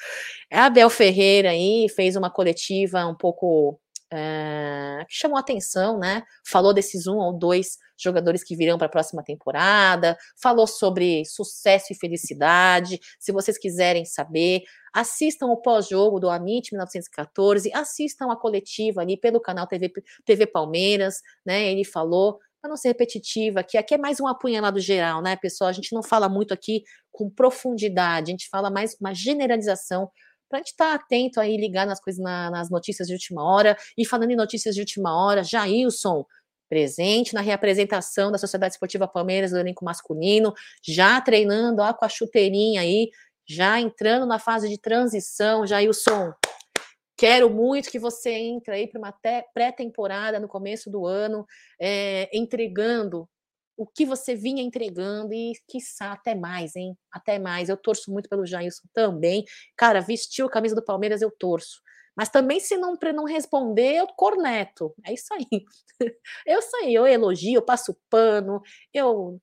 É a Abel Ferreira aí fez uma coletiva um pouco é, que chamou atenção, né? Falou desses um ou dois jogadores que virão para a próxima temporada, falou sobre sucesso e felicidade. Se vocês quiserem saber, assistam o pós-jogo do Amit 1914, assistam a coletiva ali pelo canal TV, TV Palmeiras, né? Ele falou, para não ser repetitiva, que aqui é mais um apunhalado geral, né, pessoal? A gente não fala muito aqui com profundidade, a gente fala mais uma generalização para a gente estar tá atento aí, ligar nas coisas, na, nas notícias de última hora. E falando em notícias de última hora, Jailson, presente na reapresentação da Sociedade Esportiva Palmeiras do elenco masculino, já treinando ó, com a chuteirinha aí, já entrando na fase de transição. Jailson, quero muito que você entre aí para uma pré-temporada no começo do ano, é, entregando o que você vinha entregando e, quiçá, até mais, hein? Até mais. Eu torço muito pelo Jailson também. Cara, vestiu a camisa do Palmeiras, eu torço. Mas também, se não, não responder, eu corneto. É isso aí. Eu sei, eu elogio, eu passo pano, eu.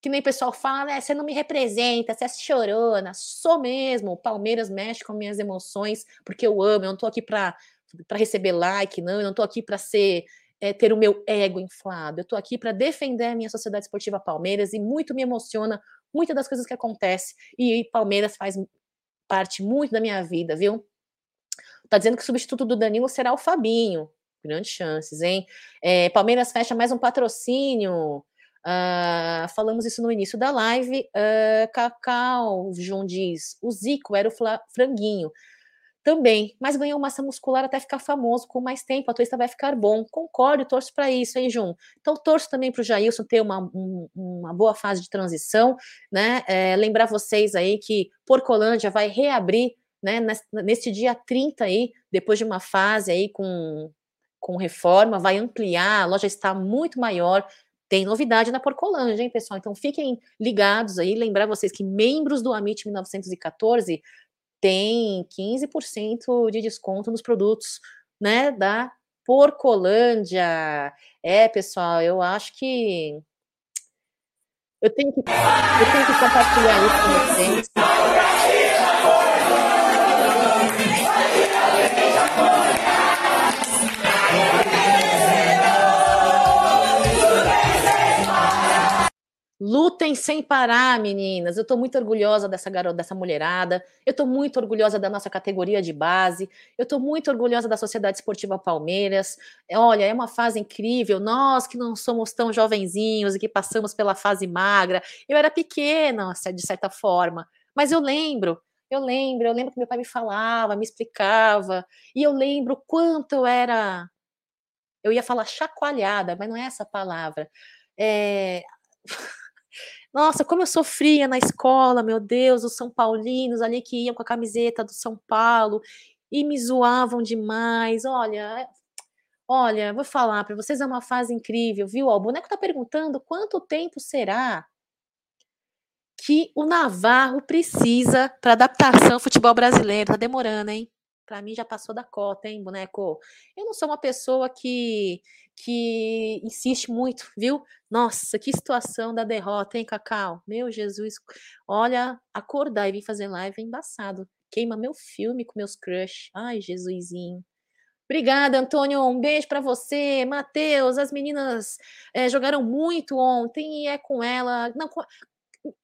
Que nem o pessoal fala, né? Você não me representa, você é chorona. Sou mesmo. O Palmeiras mexe com minhas emoções, porque eu amo. Eu não tô aqui para receber like, não. Eu não tô aqui para ser é, ter o meu ego inflado. Eu estou aqui para defender a minha Sociedade Esportiva Palmeiras e muito me emociona muitas das coisas que acontecem. E Palmeiras faz parte muito da minha vida, viu? Tá dizendo que o substituto do Danilo será o Fabinho. Grandes chances, hein? É, Palmeiras fecha mais um patrocínio. Uh, falamos isso no início da live. Uh, Cacau, João diz, o Zico era o franguinho também, mas ganhou massa muscular até ficar famoso com mais tempo, a turista vai ficar bom. Concordo, torço para isso, hein, Jun? Então, torço também para o Jailson ter uma, um, uma boa fase de transição, né? É, lembrar vocês aí que Porcolândia vai reabrir, né, neste dia 30 aí, depois de uma fase aí com, com reforma, vai ampliar, a loja está muito maior, tem novidade na Porcolândia, hein, pessoal? Então fiquem ligados aí, lembrar vocês que membros do Amit 1914 tem 15% de desconto nos produtos, né, da Porcolândia. É, pessoal, eu acho que eu tenho que, eu tenho que compartilhar isso com vocês. Sem parar, meninas. Eu estou muito orgulhosa dessa garota, dessa mulherada. Eu estou muito orgulhosa da nossa categoria de base. Eu estou muito orgulhosa da Sociedade Esportiva Palmeiras. Olha, é uma fase incrível. Nós que não somos tão jovenzinhos e que passamos pela fase magra. Eu era pequena, de certa forma, mas eu lembro. Eu lembro, eu lembro que meu pai me falava, me explicava, e eu lembro quanto eu era. Eu ia falar chacoalhada, mas não é essa palavra. É... Nossa, como eu sofria na escola, meu Deus, os São Paulinos ali que iam com a camiseta do São Paulo e me zoavam demais. Olha, olha, vou falar para vocês, é uma fase incrível, viu? o boneco tá perguntando quanto tempo será que o Navarro precisa para adaptação ao futebol brasileiro. Tá demorando, hein? Para mim já passou da cota, hein, boneco? Eu não sou uma pessoa que que insiste muito, viu? Nossa, que situação da derrota, hein, Cacau? Meu Jesus, olha, acordar e vir fazer live é embaçado. Queima meu filme com meus crush. Ai, Jesusinho. Obrigada, Antônio. Um beijo para você. Matheus, as meninas é, jogaram muito ontem e é com ela. Não,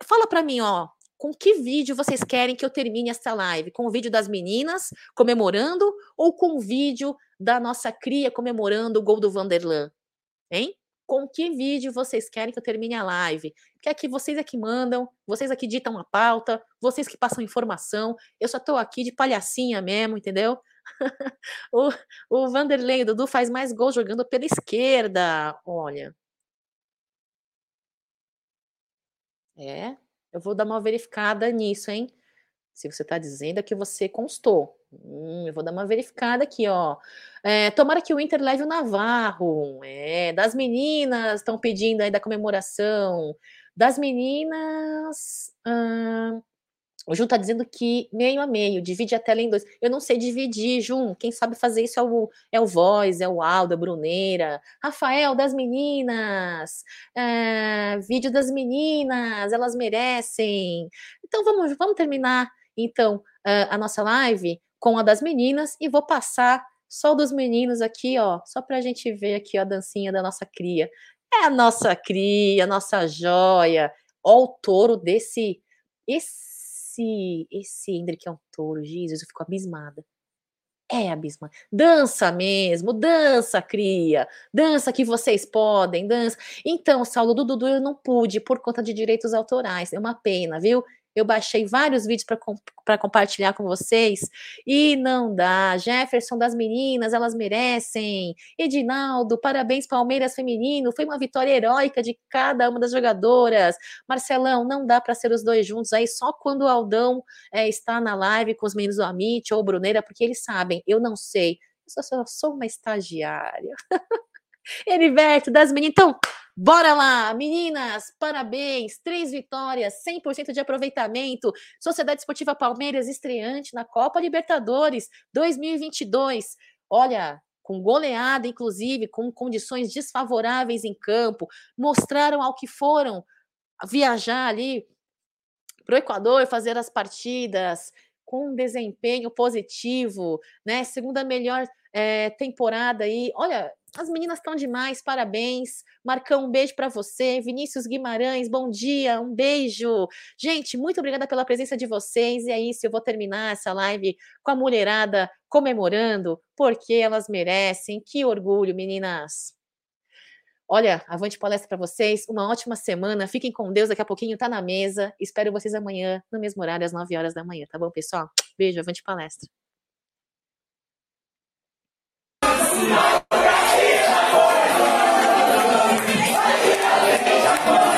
fala para mim, ó com que vídeo vocês querem que eu termine essa live? Com o vídeo das meninas comemorando ou com o vídeo da nossa cria comemorando o gol do Vanderlan? Hein? Com que vídeo vocês querem que eu termine a live? Que é que vocês aqui mandam, vocês aqui ditam a pauta, vocês que passam informação. Eu só tô aqui de palhacinha mesmo, entendeu? o, o Vanderlei, o Dudu faz mais gols jogando pela esquerda. Olha. É, eu vou dar uma verificada nisso, hein? Se você está dizendo é que você constou. Hum, eu vou dar uma verificada aqui, ó. É, tomara que o Inter leve o Navarro. É, das meninas estão pedindo aí da comemoração. Das meninas. Hum, o Jun tá dizendo que meio a meio, divide a tela em dois. Eu não sei dividir, Jun. Quem sabe fazer isso é o, é o Voz, é o Aldo, a Bruneira. Rafael, das meninas. É, vídeo das meninas, elas merecem. Então vamos, vamos terminar então a nossa live com a das meninas e vou passar só dos meninos aqui, ó, só para a gente ver aqui a dancinha da nossa cria. É a nossa cria, a nossa joia. Ó o touro desse esse esse, esse Hendrick é um touro, Jesus, eu fico abismada. É abismada. Dança mesmo, dança, cria. Dança que vocês podem, dança. Então, Saulo, do Dudu eu não pude por conta de direitos autorais. É uma pena, viu? Eu baixei vários vídeos para com, compartilhar com vocês e não dá. Jefferson das meninas, elas merecem. Edinaldo, parabéns, Palmeiras Feminino. Foi uma vitória heróica de cada uma das jogadoras. Marcelão, não dá para ser os dois juntos aí só quando o Aldão é, está na live com os meninos do Amit ou Bruneira, porque eles sabem. Eu não sei. Eu só sou uma estagiária. Heriberto, das meninas. Então, bora lá, meninas, parabéns, três vitórias, 100% de aproveitamento. Sociedade Esportiva Palmeiras estreante na Copa Libertadores 2022. Olha, com goleada, inclusive, com condições desfavoráveis em campo, mostraram ao que foram viajar ali para o Equador, fazer as partidas com um desempenho positivo, né? Segunda melhor é, temporada aí. Olha, as meninas estão demais, parabéns. Marcão, um beijo para você. Vinícius Guimarães, bom dia, um beijo. Gente, muito obrigada pela presença de vocês. E é isso, eu vou terminar essa live com a mulherada comemorando, porque elas merecem. Que orgulho, meninas. Olha, avante palestra para vocês. Uma ótima semana. Fiquem com Deus. Daqui a pouquinho tá na mesa. Espero vocês amanhã, no mesmo horário, às 9 horas da manhã, tá bom, pessoal? Beijo, avante palestra. Japão.